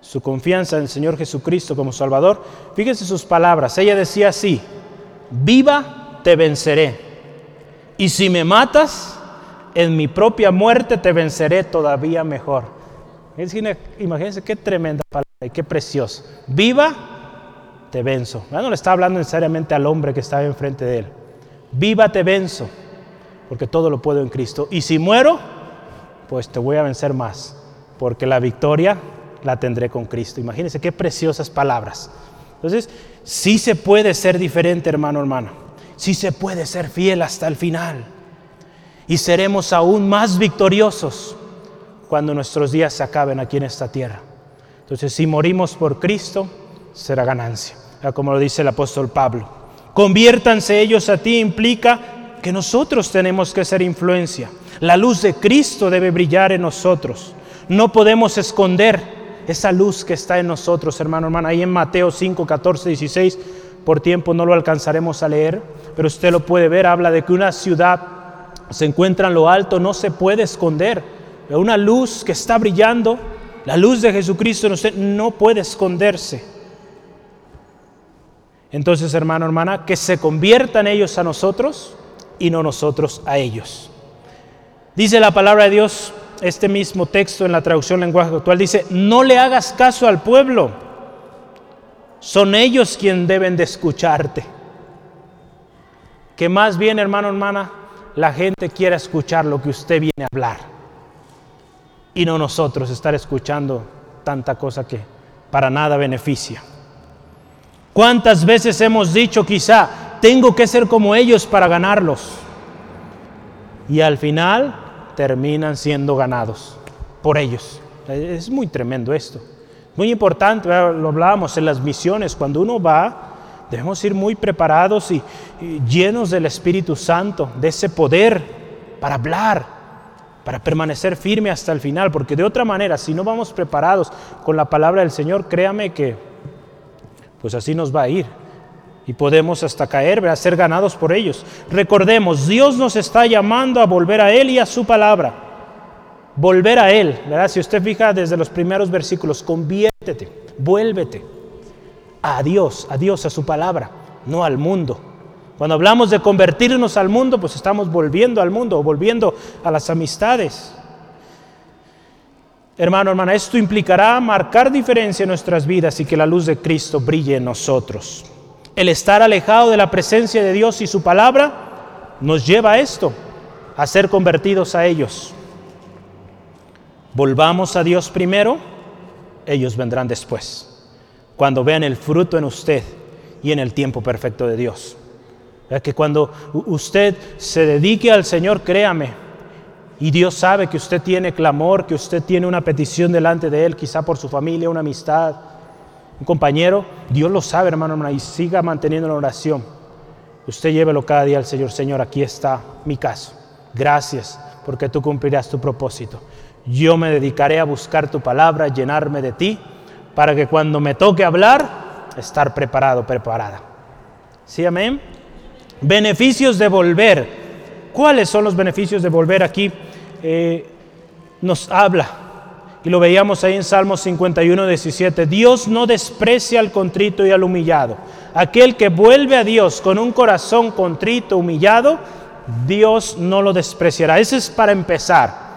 su confianza en el Señor Jesucristo como Salvador, fíjense sus palabras. Ella decía así, viva te venceré. Y si me matas, en mi propia muerte te venceré todavía mejor. Imagínense qué tremenda palabra y qué precioso. Viva, te venzo. no le está hablando necesariamente al hombre que estaba enfrente de él. Viva, te venzo porque todo lo puedo en Cristo. Y si muero, pues te voy a vencer más, porque la victoria la tendré con Cristo. Imagínense qué preciosas palabras. Entonces, sí se puede ser diferente, hermano, hermano. Sí se puede ser fiel hasta el final. Y seremos aún más victoriosos cuando nuestros días se acaben aquí en esta tierra. Entonces, si morimos por Cristo, será ganancia. Como lo dice el apóstol Pablo. Conviértanse ellos a ti implica que nosotros tenemos que ser influencia. La luz de Cristo debe brillar en nosotros. No podemos esconder esa luz que está en nosotros, hermano, hermana. Ahí en Mateo 5, 14, 16, por tiempo no lo alcanzaremos a leer, pero usted lo puede ver. Habla de que una ciudad se encuentra en lo alto, no se puede esconder. Una luz que está brillando, la luz de Jesucristo en usted no puede esconderse. Entonces, hermano, hermana, que se conviertan ellos a nosotros y no nosotros a ellos. Dice la palabra de Dios, este mismo texto en la traducción lenguaje actual, dice, no le hagas caso al pueblo, son ellos quienes deben de escucharte. Que más bien, hermano, hermana, la gente quiera escuchar lo que usted viene a hablar y no nosotros estar escuchando tanta cosa que para nada beneficia. ¿Cuántas veces hemos dicho quizá, tengo que ser como ellos para ganarlos. Y al final terminan siendo ganados por ellos. Es muy tremendo esto. Muy importante, lo hablábamos en las misiones, cuando uno va, debemos ir muy preparados y, llenos del Espíritu Santo, de ese poder para hablar, para permanecer firme hasta el final, porque de otra manera, si no vamos preparados con la palabra del Señor, créame que pues así nos va a ir y podemos hasta caer, a ser ganados por ellos. Recordemos, Dios nos está llamando a volver a Él y a su palabra. Volver a Él, ¿verdad? Si usted fija desde los primeros versículos, conviértete, vuélvete a Dios, a Dios, a su palabra, no al mundo. Cuando hablamos de convertirnos al mundo, pues estamos volviendo al mundo, volviendo a las amistades. Hermano, hermana, esto implicará marcar diferencia en nuestras vidas y que la luz de Cristo brille en nosotros. El estar alejado de la presencia de Dios y su palabra nos lleva a esto, a ser convertidos a ellos. Volvamos a Dios primero, ellos vendrán después, cuando vean el fruto en usted y en el tiempo perfecto de Dios. que cuando usted se dedique al Señor, créame, y Dios sabe que usted tiene clamor, que usted tiene una petición delante de Él, quizá por su familia, una amistad, un compañero, Dios lo sabe, hermano, y siga manteniendo la oración. Usted llévelo cada día al Señor. Señor, aquí está mi caso. Gracias porque tú cumplirás tu propósito. Yo me dedicaré a buscar tu palabra, llenarme de ti, para que cuando me toque hablar, estar preparado, preparada. ¿Sí, amén? Beneficios de volver. ¿Cuáles son los beneficios de volver aquí? Eh, nos habla y lo veíamos ahí en Salmos 51, 17. Dios no desprecia al contrito y al humillado. Aquel que vuelve a Dios con un corazón contrito, humillado, Dios no lo despreciará. Ese es para empezar.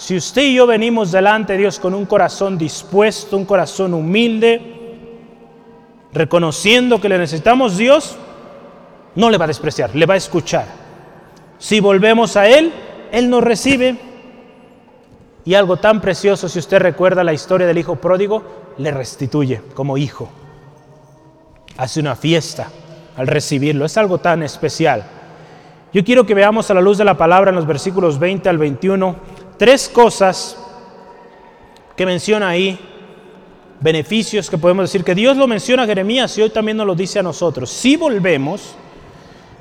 Si usted y yo venimos delante de Dios con un corazón dispuesto, un corazón humilde, reconociendo que le necesitamos Dios, no le va a despreciar, le va a escuchar. Si volvemos a Él, Él nos recibe y algo tan precioso, si usted recuerda la historia del hijo pródigo, le restituye como hijo. Hace una fiesta al recibirlo. Es algo tan especial. Yo quiero que veamos a la luz de la palabra en los versículos 20 al 21 tres cosas que menciona ahí, beneficios que podemos decir que Dios lo menciona a Jeremías y hoy también nos lo dice a nosotros. Si volvemos,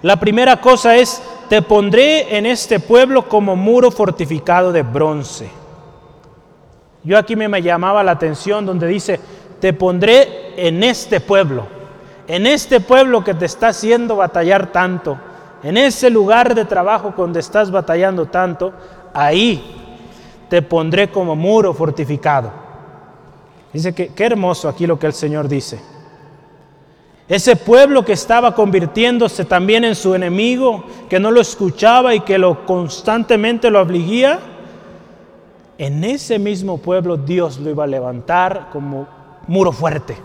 la primera cosa es, te pondré en este pueblo como muro fortificado de bronce. Yo aquí me llamaba la atención donde dice, te pondré en este pueblo, en este pueblo que te está haciendo batallar tanto, en ese lugar de trabajo donde estás batallando tanto, ahí te pondré como muro fortificado. Dice que qué hermoso aquí lo que el Señor dice. Ese pueblo que estaba convirtiéndose también en su enemigo, que no lo escuchaba y que lo constantemente lo afligía, en ese mismo pueblo Dios lo iba a levantar como muro fuerte.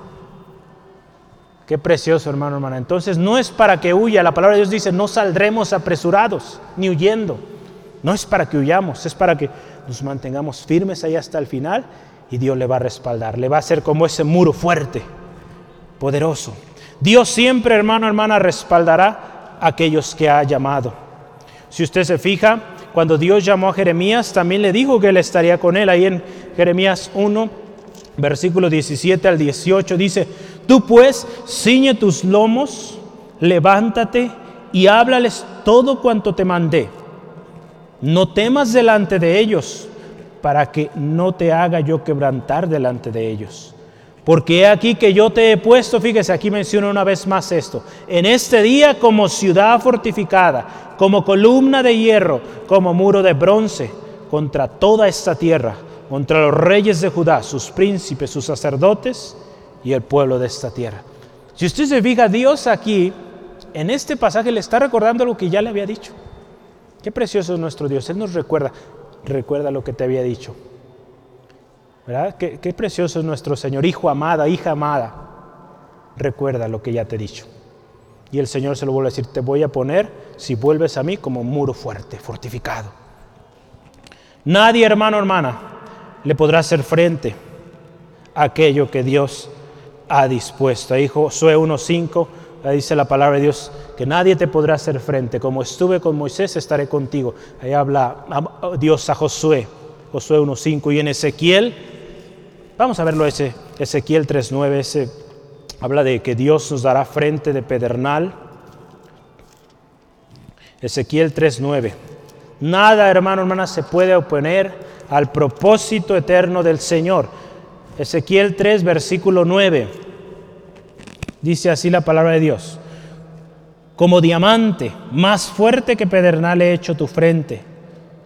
Qué precioso, hermano, hermana. Entonces no es para que huya. La palabra de Dios dice, no saldremos apresurados ni huyendo. No es para que huyamos, es para que nos mantengamos firmes ahí hasta el final y Dios le va a respaldar. Le va a hacer como ese muro fuerte, poderoso. Dios siempre, hermano, hermana, respaldará a aquellos que ha llamado. Si usted se fija, cuando Dios llamó a Jeremías, también le dijo que Él estaría con él. Ahí en Jeremías 1, versículo 17 al 18, dice, tú pues ciñe tus lomos, levántate y háblales todo cuanto te mandé. No temas delante de ellos, para que no te haga yo quebrantar delante de ellos. Porque he aquí que yo te he puesto, fíjese, aquí menciona una vez más esto, en este día como ciudad fortificada, como columna de hierro, como muro de bronce, contra toda esta tierra, contra los reyes de Judá, sus príncipes, sus sacerdotes y el pueblo de esta tierra. Si usted se fija, Dios aquí, en este pasaje le está recordando lo que ya le había dicho. Qué precioso es nuestro Dios, Él nos recuerda, recuerda lo que te había dicho. ¿Verdad? Qué, precioso es nuestro Señor, hijo amada, hija amada. Recuerda lo que ya te he dicho. Y el Señor se lo vuelve a decir, te voy a poner, si vuelves a mí, como muro fuerte, fortificado. Nadie, hermano, hermana, le podrá hacer frente a aquello que Dios ha dispuesto. Ahí Josué 1.5, dice la palabra de Dios, que nadie te podrá hacer frente. Como estuve con Moisés, estaré contigo. Ahí habla Dios a Josué, Josué 1.5 y en Ezequiel Vamos a verlo ese, Ezequiel 3.9, ese habla de que Dios nos dará frente de pedernal. Ezequiel 3.9. Nada, hermano, hermana, se puede oponer al propósito eterno del Señor. Ezequiel 3, versículo 9. Dice así la palabra de Dios. Como diamante, más fuerte que pedernal he hecho tu frente.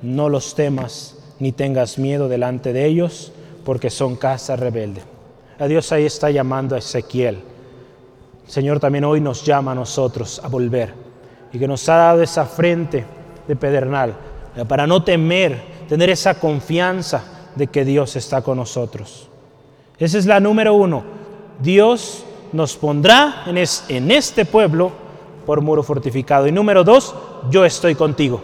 No los temas ni tengas miedo delante de ellos porque son casa rebelde. A Dios ahí está llamando a Ezequiel. El Señor también hoy nos llama a nosotros a volver y que nos ha dado esa frente de pedernal eh, para no temer, tener esa confianza de que Dios está con nosotros. Esa es la número uno. Dios nos pondrá en, este pueblo por muro fortificado. Y número dos, yo estoy contigo.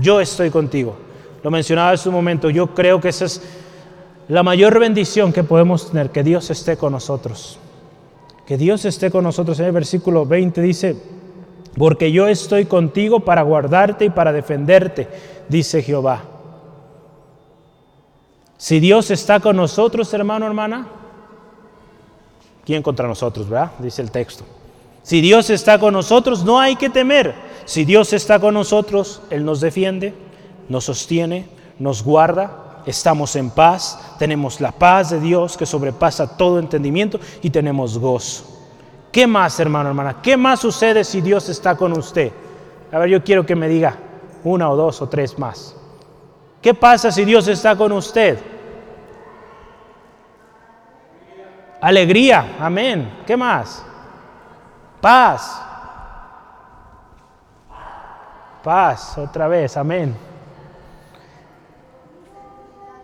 Yo estoy contigo. Lo mencionaba en su momento, yo creo que esa es la mayor bendición que podemos tener, que Dios esté con nosotros. Que Dios esté con nosotros. En el versículo 20 dice, porque yo estoy contigo para guardarte y para defenderte, dice Jehová. Si Dios está con nosotros, hermano, hermana, ¿quién contra nosotros, verdad? Dice el texto. Si Dios está con nosotros, no hay que temer. Si Dios está con nosotros, Él nos defiende, nos sostiene, nos guarda, estamos en paz, tenemos la paz de Dios que sobrepasa todo entendimiento y tenemos gozo. ¿Qué más, hermano, hermana? ¿Qué más sucede si Dios está con usted? A ver, yo quiero que me diga una o dos o tres más. ¿Qué pasa si Dios está con usted? Alegría, amén. ¿Qué más? Paz. Paz, otra vez, amén.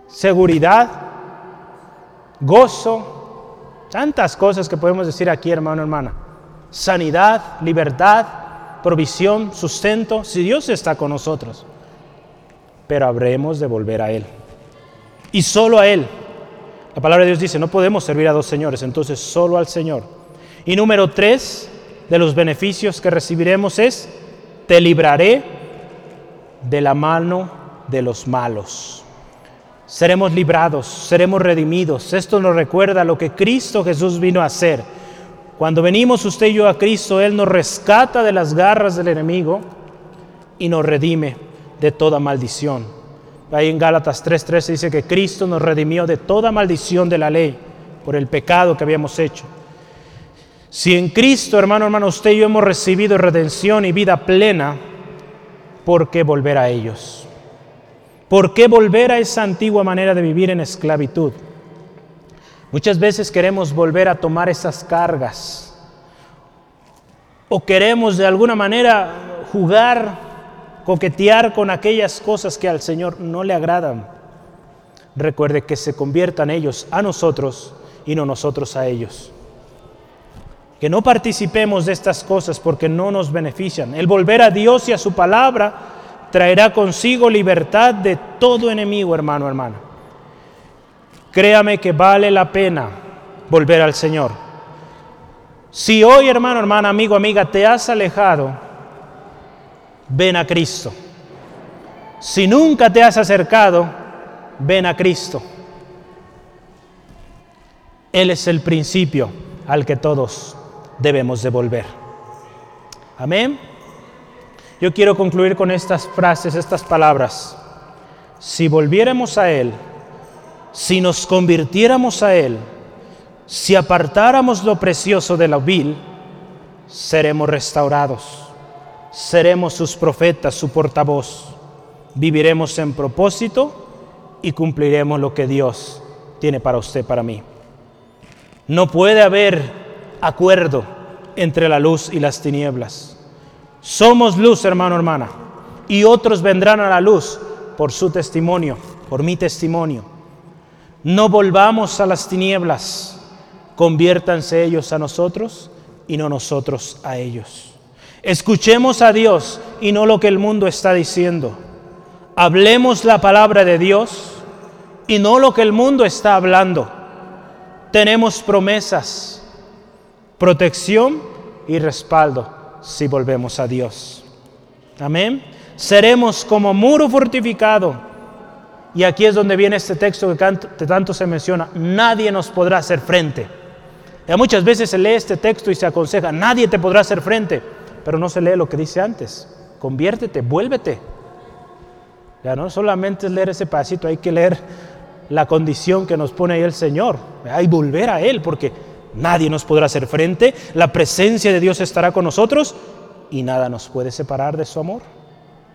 Seguridad, gozo, tantas cosas que podemos decir aquí, hermano, hermana. Sanidad, libertad, provisión, sustento, si Dios está con nosotros. Pero habremos de volver a Él. Y solo a Él. La palabra de Dios dice, no podemos servir a dos señores, entonces solo al Señor. Y número tres de los beneficios que recibiremos es, te libraré de la mano de los malos. Seremos librados, seremos redimidos. Esto nos recuerda lo que Cristo Jesús vino a hacer. Cuando venimos usted y yo a Cristo, Él nos rescata de las garras del enemigo y nos redime de toda maldición. Ahí en Gálatas 3:13 dice que Cristo nos redimió de toda maldición de la ley por el pecado que habíamos hecho. Si en Cristo, hermano, hermano, usted y yo hemos recibido redención y vida plena, ¿por qué volver a ellos? ¿Por qué volver a esa antigua manera de vivir en esclavitud? Muchas veces queremos volver a tomar esas cargas o queremos de alguna manera jugar coquetear con aquellas cosas que al Señor no le agradan. Recuerde que se conviertan ellos a nosotros y no nosotros a ellos. Que no participemos de estas cosas porque no nos benefician. El volver a Dios y a su palabra traerá consigo libertad de todo enemigo, hermano, hermana. Créame que vale la pena volver al Señor. Si hoy, hermano, hermana, amigo, amiga, te has alejado, ven a Cristo. Si nunca te has acercado, ven a Cristo. Él es el principio al que todos debemos devolver. Amén. Yo quiero concluir con estas frases, estas palabras. Si volviéramos a Él, si nos convirtiéramos a Él, si apartáramos lo precioso de la vil, seremos restaurados seremos sus profetas, su portavoz. Viviremos en propósito y cumpliremos lo que Dios tiene para usted, para mí. No puede haber acuerdo entre la luz y las tinieblas. Somos luz, hermano, hermana, y otros vendrán a la luz por su testimonio, por mi testimonio. No volvamos a las tinieblas, conviértanse ellos a nosotros y no nosotros a ellos. Escuchemos a Dios y no lo que el mundo está diciendo. Hablemos la palabra de Dios y no lo que el mundo está hablando. Tenemos promesas, protección y respaldo si volvemos a Dios. Amén. Seremos como muro fortificado. Y aquí es donde viene este texto que tanto se menciona. Nadie nos podrá hacer frente. Ya muchas veces se lee este texto y se aconseja, nadie te podrá hacer frente pero no se lee lo que dice antes. Conviértete, vuélvete. Ya no solamente es leer ese pasito, hay que leer la condición que nos pone ahí el Señor. Hay volver a Él, porque nadie nos podrá hacer frente, la presencia de Dios estará con nosotros y nada nos puede separar de su amor.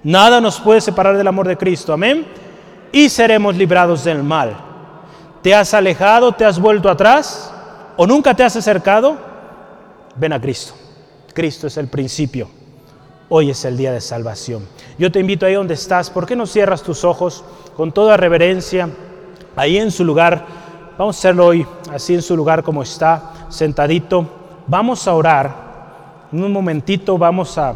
Nada nos puede separar del amor de Cristo, amén. Y seremos librados del mal. ¿Te has alejado, te has vuelto atrás o nunca te has acercado? Ven a Cristo. Cristo es el principio. Hoy es el día de salvación. Yo te invito ahí donde estás, ¿por qué no cierras tus ojos con toda reverencia, ahí en su lugar? Vamos a hacerlo hoy, así en su lugar como está, sentadito. Vamos a orar. En un momentito vamos a,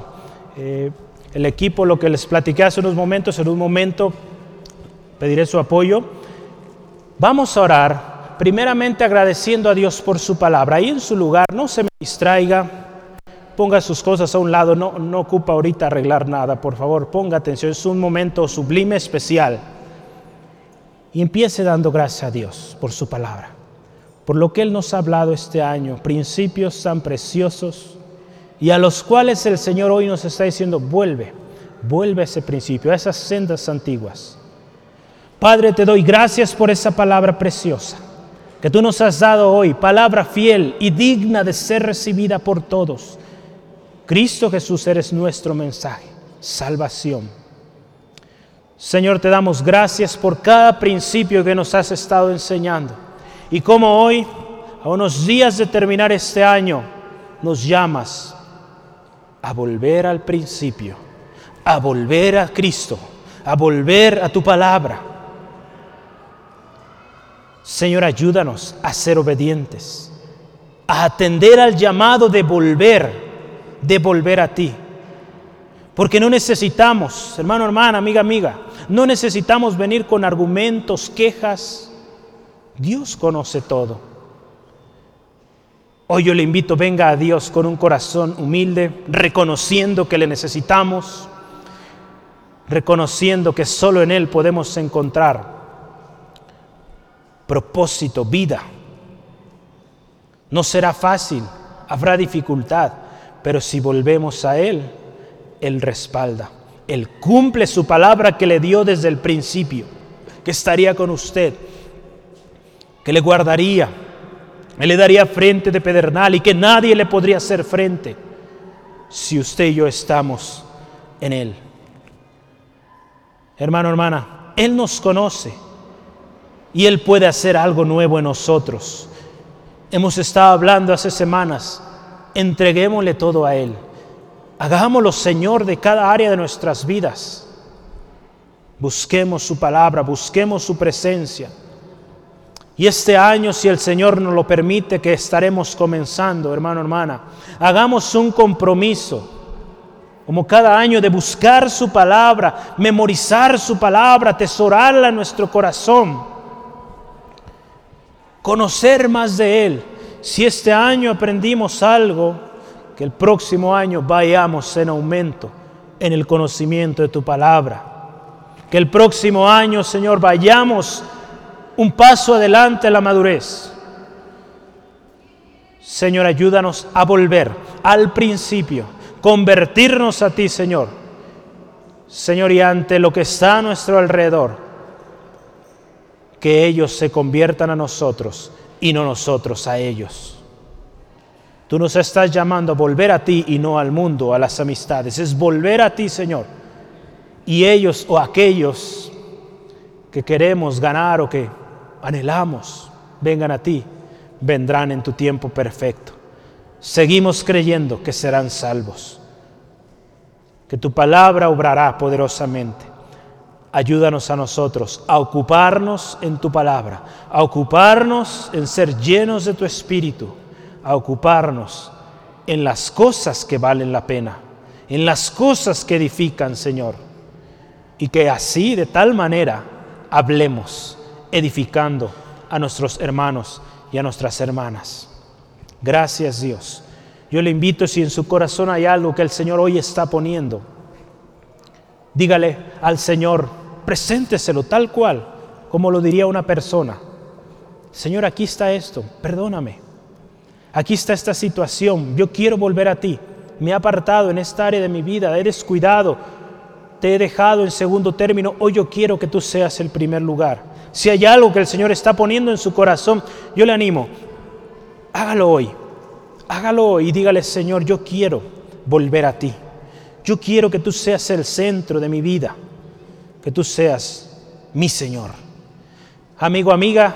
eh, el equipo, lo que les platiqué hace unos momentos, en un momento pediré su apoyo. Vamos a orar, primeramente agradeciendo a Dios por su palabra. Ahí en su lugar, no se me distraiga ponga sus cosas a un lado, no, no ocupa ahorita arreglar nada, por favor, ponga atención, es un momento sublime, especial. Y empiece dando gracias a Dios por su palabra, por lo que Él nos ha hablado este año, principios tan preciosos y a los cuales el Señor hoy nos está diciendo, vuelve, vuelve a ese principio, a esas sendas antiguas. Padre, te doy gracias por esa palabra preciosa que tú nos has dado hoy, palabra fiel y digna de ser recibida por todos. Cristo Jesús eres nuestro mensaje, salvación. Señor, te damos gracias por cada principio que nos has estado enseñando y como hoy a unos días de terminar este año, nos llamas a volver al principio, a volver a Cristo, a volver a tu palabra. Señor, ayúdanos a ser obedientes, a atender al llamado de volver, de volver a ti. Porque no necesitamos, hermano, hermana, amiga, amiga, no necesitamos venir con argumentos, quejas. Dios conoce todo. Hoy yo le invito, venga a Dios con un corazón humilde, reconociendo que le necesitamos, reconociendo que solo en Él podemos encontrar propósito, vida. No será fácil, habrá dificultad, pero si volvemos a Él, Él respalda. Él cumple su palabra que le dio desde el principio, que estaría con usted, que le guardaría, Él le daría frente de pedernal y que nadie le podría hacer frente si usted y yo estamos en Él. Hermano, hermana, Él nos conoce y Él puede hacer algo nuevo en nosotros. Hemos estado hablando hace semanas, entreguémosle todo a Él. Hagámoslo Señor de cada área de nuestras vidas. Busquemos su palabra, busquemos su presencia. Y este año, si el Señor nos lo permite, que estaremos comenzando, hermano, hermana, hagamos un compromiso, como cada año, de buscar su palabra, memorizar su palabra, atesorarla en nuestro corazón, conocer más de Él. Si este año aprendimos algo, que el próximo año vayamos en aumento en el conocimiento de tu palabra. Que el próximo año, Señor, vayamos un paso adelante a la madurez. Señor, ayúdanos a volver al principio, convertirnos a ti, Señor. Señor, y ante lo que está a nuestro alrededor, que ellos se conviertan a nosotros y no nosotros a ellos. Tú nos estás llamando a volver a ti y no al mundo, a las amistades. Es volver a ti, Señor. Y ellos o aquellos que queremos ganar o que anhelamos, vengan a ti, vendrán en tu tiempo perfecto. Seguimos creyendo que serán salvos, que tu palabra obrará poderosamente. Ayúdanos a nosotros a ocuparnos en tu palabra, a ocuparnos en ser llenos de tu espíritu a ocuparnos en las cosas que valen la pena, en las cosas que edifican, Señor. Y que así, de tal manera, hablemos, edificando a nuestros hermanos y a nuestras hermanas. Gracias Dios. Yo le invito si en su corazón hay algo que el Señor hoy está poniendo, dígale al Señor, presénteselo tal cual, como lo diría una persona. Señor, aquí está esto, perdóname aquí está esta situación, yo quiero volver a ti. Me he apartado en esta área de mi vida, he descuidado, te he dejado en segundo término, hoy yo quiero que tú seas el primer lugar. Si hay algo que el Señor está poniendo en su corazón, yo le animo, hágalo hoy, hágalo hoy y dígale, Señor, yo quiero volver a ti. Yo quiero que tú seas el centro de mi vida, que tú seas mi Señor. Amigo, amiga,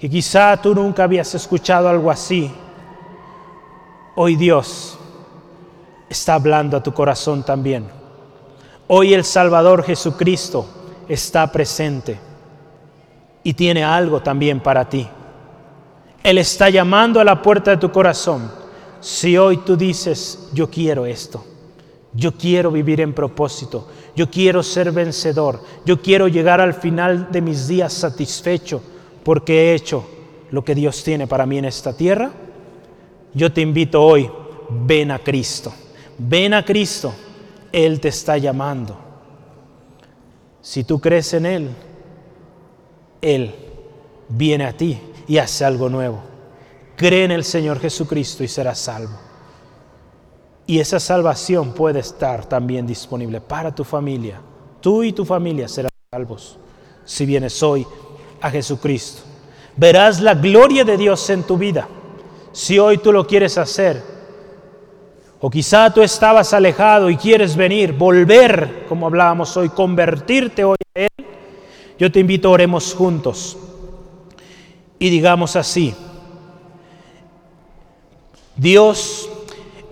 y quizá tú nunca habías escuchado algo así. Hoy Dios está hablando a tu corazón también. Hoy el Salvador Jesucristo está presente y tiene algo también para ti. Él está llamando a la puerta de tu corazón. Si hoy tú dices, yo quiero esto, yo quiero vivir en propósito, yo quiero ser vencedor, yo quiero llegar al final de mis días satisfecho, porque he hecho lo que Dios tiene para mí en esta tierra, yo te invito hoy, ven a Cristo, ven a Cristo, Él te está llamando. Si tú crees en Él, Él viene a ti y hace algo nuevo. Cree en el Señor Jesucristo y serás salvo. Y esa salvación puede estar también disponible para tu familia. Tú y tu familia serán salvos si vienes hoy a Jesucristo. Verás la gloria de Dios en tu vida si hoy tú lo quieres hacer. O quizá tú estabas alejado y quieres venir, volver, como hablábamos hoy, convertirte hoy a Él. Yo te invito, oremos juntos. y digamos así, Dios,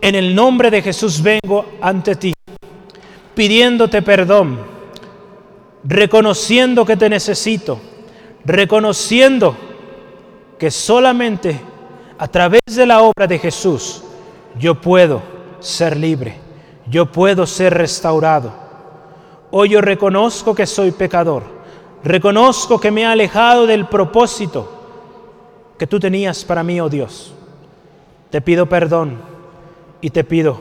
en el nombre de Jesús vengo ante ti, pidiéndote perdón, reconociendo que te necesito, reconociendo que solamente a través de la obra de Jesús yo puedo ser libre, yo puedo ser restaurado. Hoy yo reconozco que soy pecador, reconozco que me he alejado del propósito que tú tenías para mí, oh Dios. Te pido perdón y te pido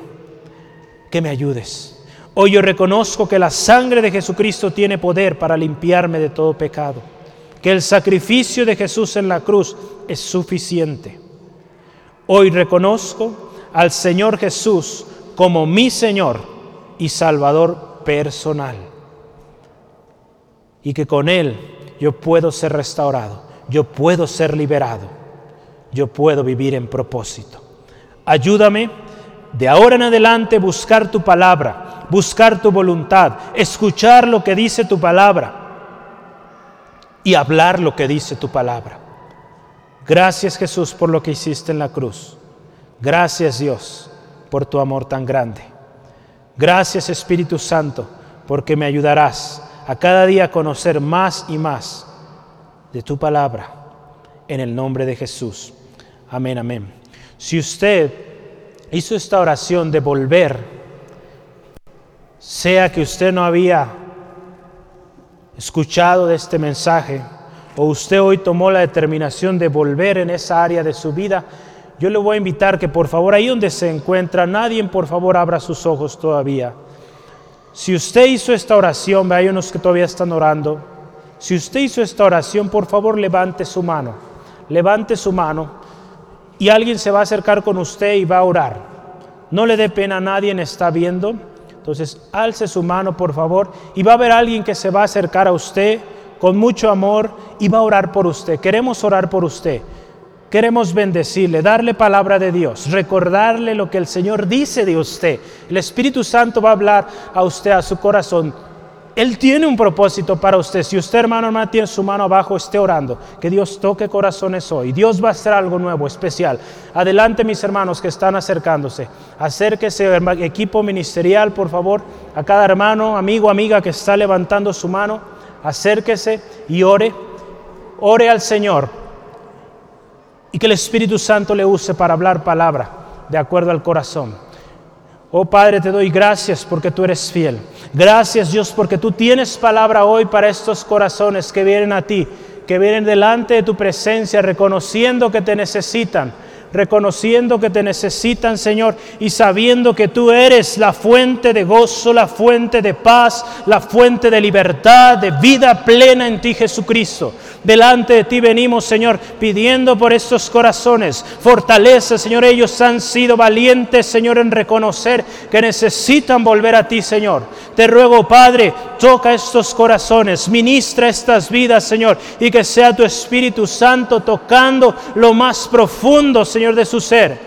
que me ayudes. Hoy yo reconozco que la sangre de Jesucristo tiene poder para limpiarme de todo pecado, que el sacrificio de Jesús en la cruz es suficiente. Hoy reconozco al Señor Jesús como mi Señor y Salvador personal. Y que con Él yo puedo ser restaurado, yo puedo ser liberado, yo puedo vivir en propósito. Ayúdame de ahora en adelante buscar tu palabra, buscar tu voluntad, escuchar lo que dice tu palabra y hablar lo que dice tu palabra. Gracias Jesús por lo que hiciste en la cruz. Gracias Dios por tu amor tan grande. Gracias Espíritu Santo porque me ayudarás a cada día a conocer más y más de tu palabra. En el nombre de Jesús. Amén, amén. Si usted hizo esta oración de volver, sea que usted no había escuchado de este mensaje, o usted hoy tomó la determinación de volver en esa área de su vida, yo le voy a invitar que por favor ahí donde se encuentra, nadie por favor abra sus ojos todavía. Si usted hizo esta oración, hay unos que todavía están orando, si usted hizo esta oración, por favor levante su mano, levante su mano y alguien se va a acercar con usted y va a orar. No le dé pena a nadie, está viendo. Entonces, alce su mano, por favor, y va a haber alguien que se va a acercar a usted con mucho amor y va a orar por usted. Queremos orar por usted. Queremos bendecirle, darle palabra de Dios, recordarle lo que el Señor dice de usted. El Espíritu Santo va a hablar a usted, a su corazón. Él tiene un propósito para usted. Si usted, hermano, hermana, tiene su mano abajo, esté orando. Que Dios toque corazones hoy. Dios va a hacer algo nuevo, especial. Adelante, mis hermanos que están acercándose. Acérquese, equipo ministerial, por favor. A cada hermano, amigo, amiga que está levantando su mano. Acérquese y ore. Ore al Señor. Y que el Espíritu Santo le use para hablar palabra de acuerdo al corazón. Oh Padre, te doy gracias porque tú eres fiel. Gracias Dios porque tú tienes palabra hoy para estos corazones que vienen a ti, que vienen delante de tu presencia reconociendo que te necesitan reconociendo que te necesitan, Señor, y sabiendo que tú eres la fuente de gozo, la fuente de paz, la fuente de libertad, de vida plena en ti, Jesucristo. Delante de ti venimos, Señor, pidiendo por estos corazones fortaleza, Señor. Ellos han sido valientes, Señor, en reconocer que necesitan volver a ti, Señor. Te ruego, Padre, toca estos corazones, ministra estas vidas, Señor, y que sea tu Espíritu Santo tocando lo más profundo, Señor Señor, de su ser.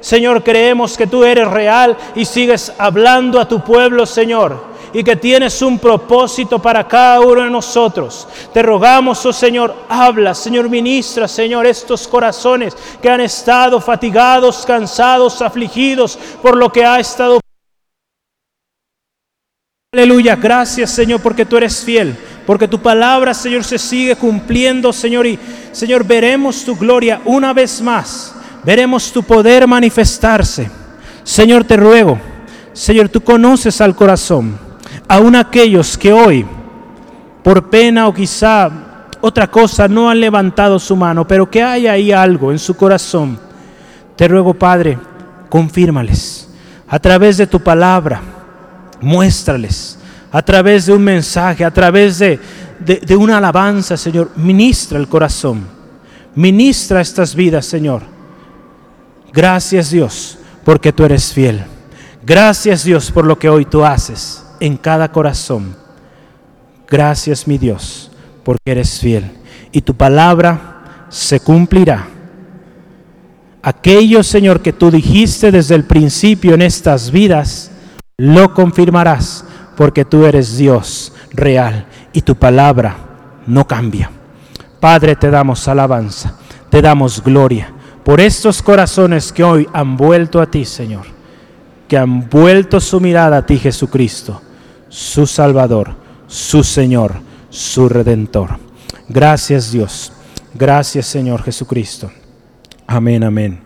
Señor, creemos que tú eres real y sigues hablando a tu pueblo, Señor, y que tienes un propósito para cada uno de nosotros. Te rogamos, oh Señor, habla, Señor, ministra, Señor, estos corazones que han estado fatigados, cansados, afligidos por lo que ha estado. Aleluya, gracias, Señor, porque tú eres fiel porque tu palabra, Señor, se sigue cumpliendo, Señor, y Señor, veremos tu gloria una vez más veremos tu poder manifestarse. Señor, te ruego, Señor, tú conoces al corazón, aun aquellos que hoy, por pena o quizá otra cosa, no han levantado su mano, pero que hay ahí algo en su corazón. Te ruego, Padre, confírmales a través de tu palabra, muéstrales a través de un mensaje, a través de, de, de una alabanza, Señor, ministra el corazón, ministra estas vidas, Señor Gracias Dios porque tú eres fiel. Gracias Dios por lo que hoy tú haces en cada corazón. Gracias mi Dios porque eres fiel y tu palabra se cumplirá. Aquello Señor que tú dijiste desde el principio en estas vidas, lo confirmarás porque tú eres Dios real y tu palabra no cambia. Padre, te damos alabanza. te damos gloria por estos corazones que hoy han vuelto a ti, Señor, que han vuelto su mirada a ti, Jesucristo, su Salvador, su Señor, su Redentor. Gracias Dios, gracias Señor Jesucristo. Amén, amén.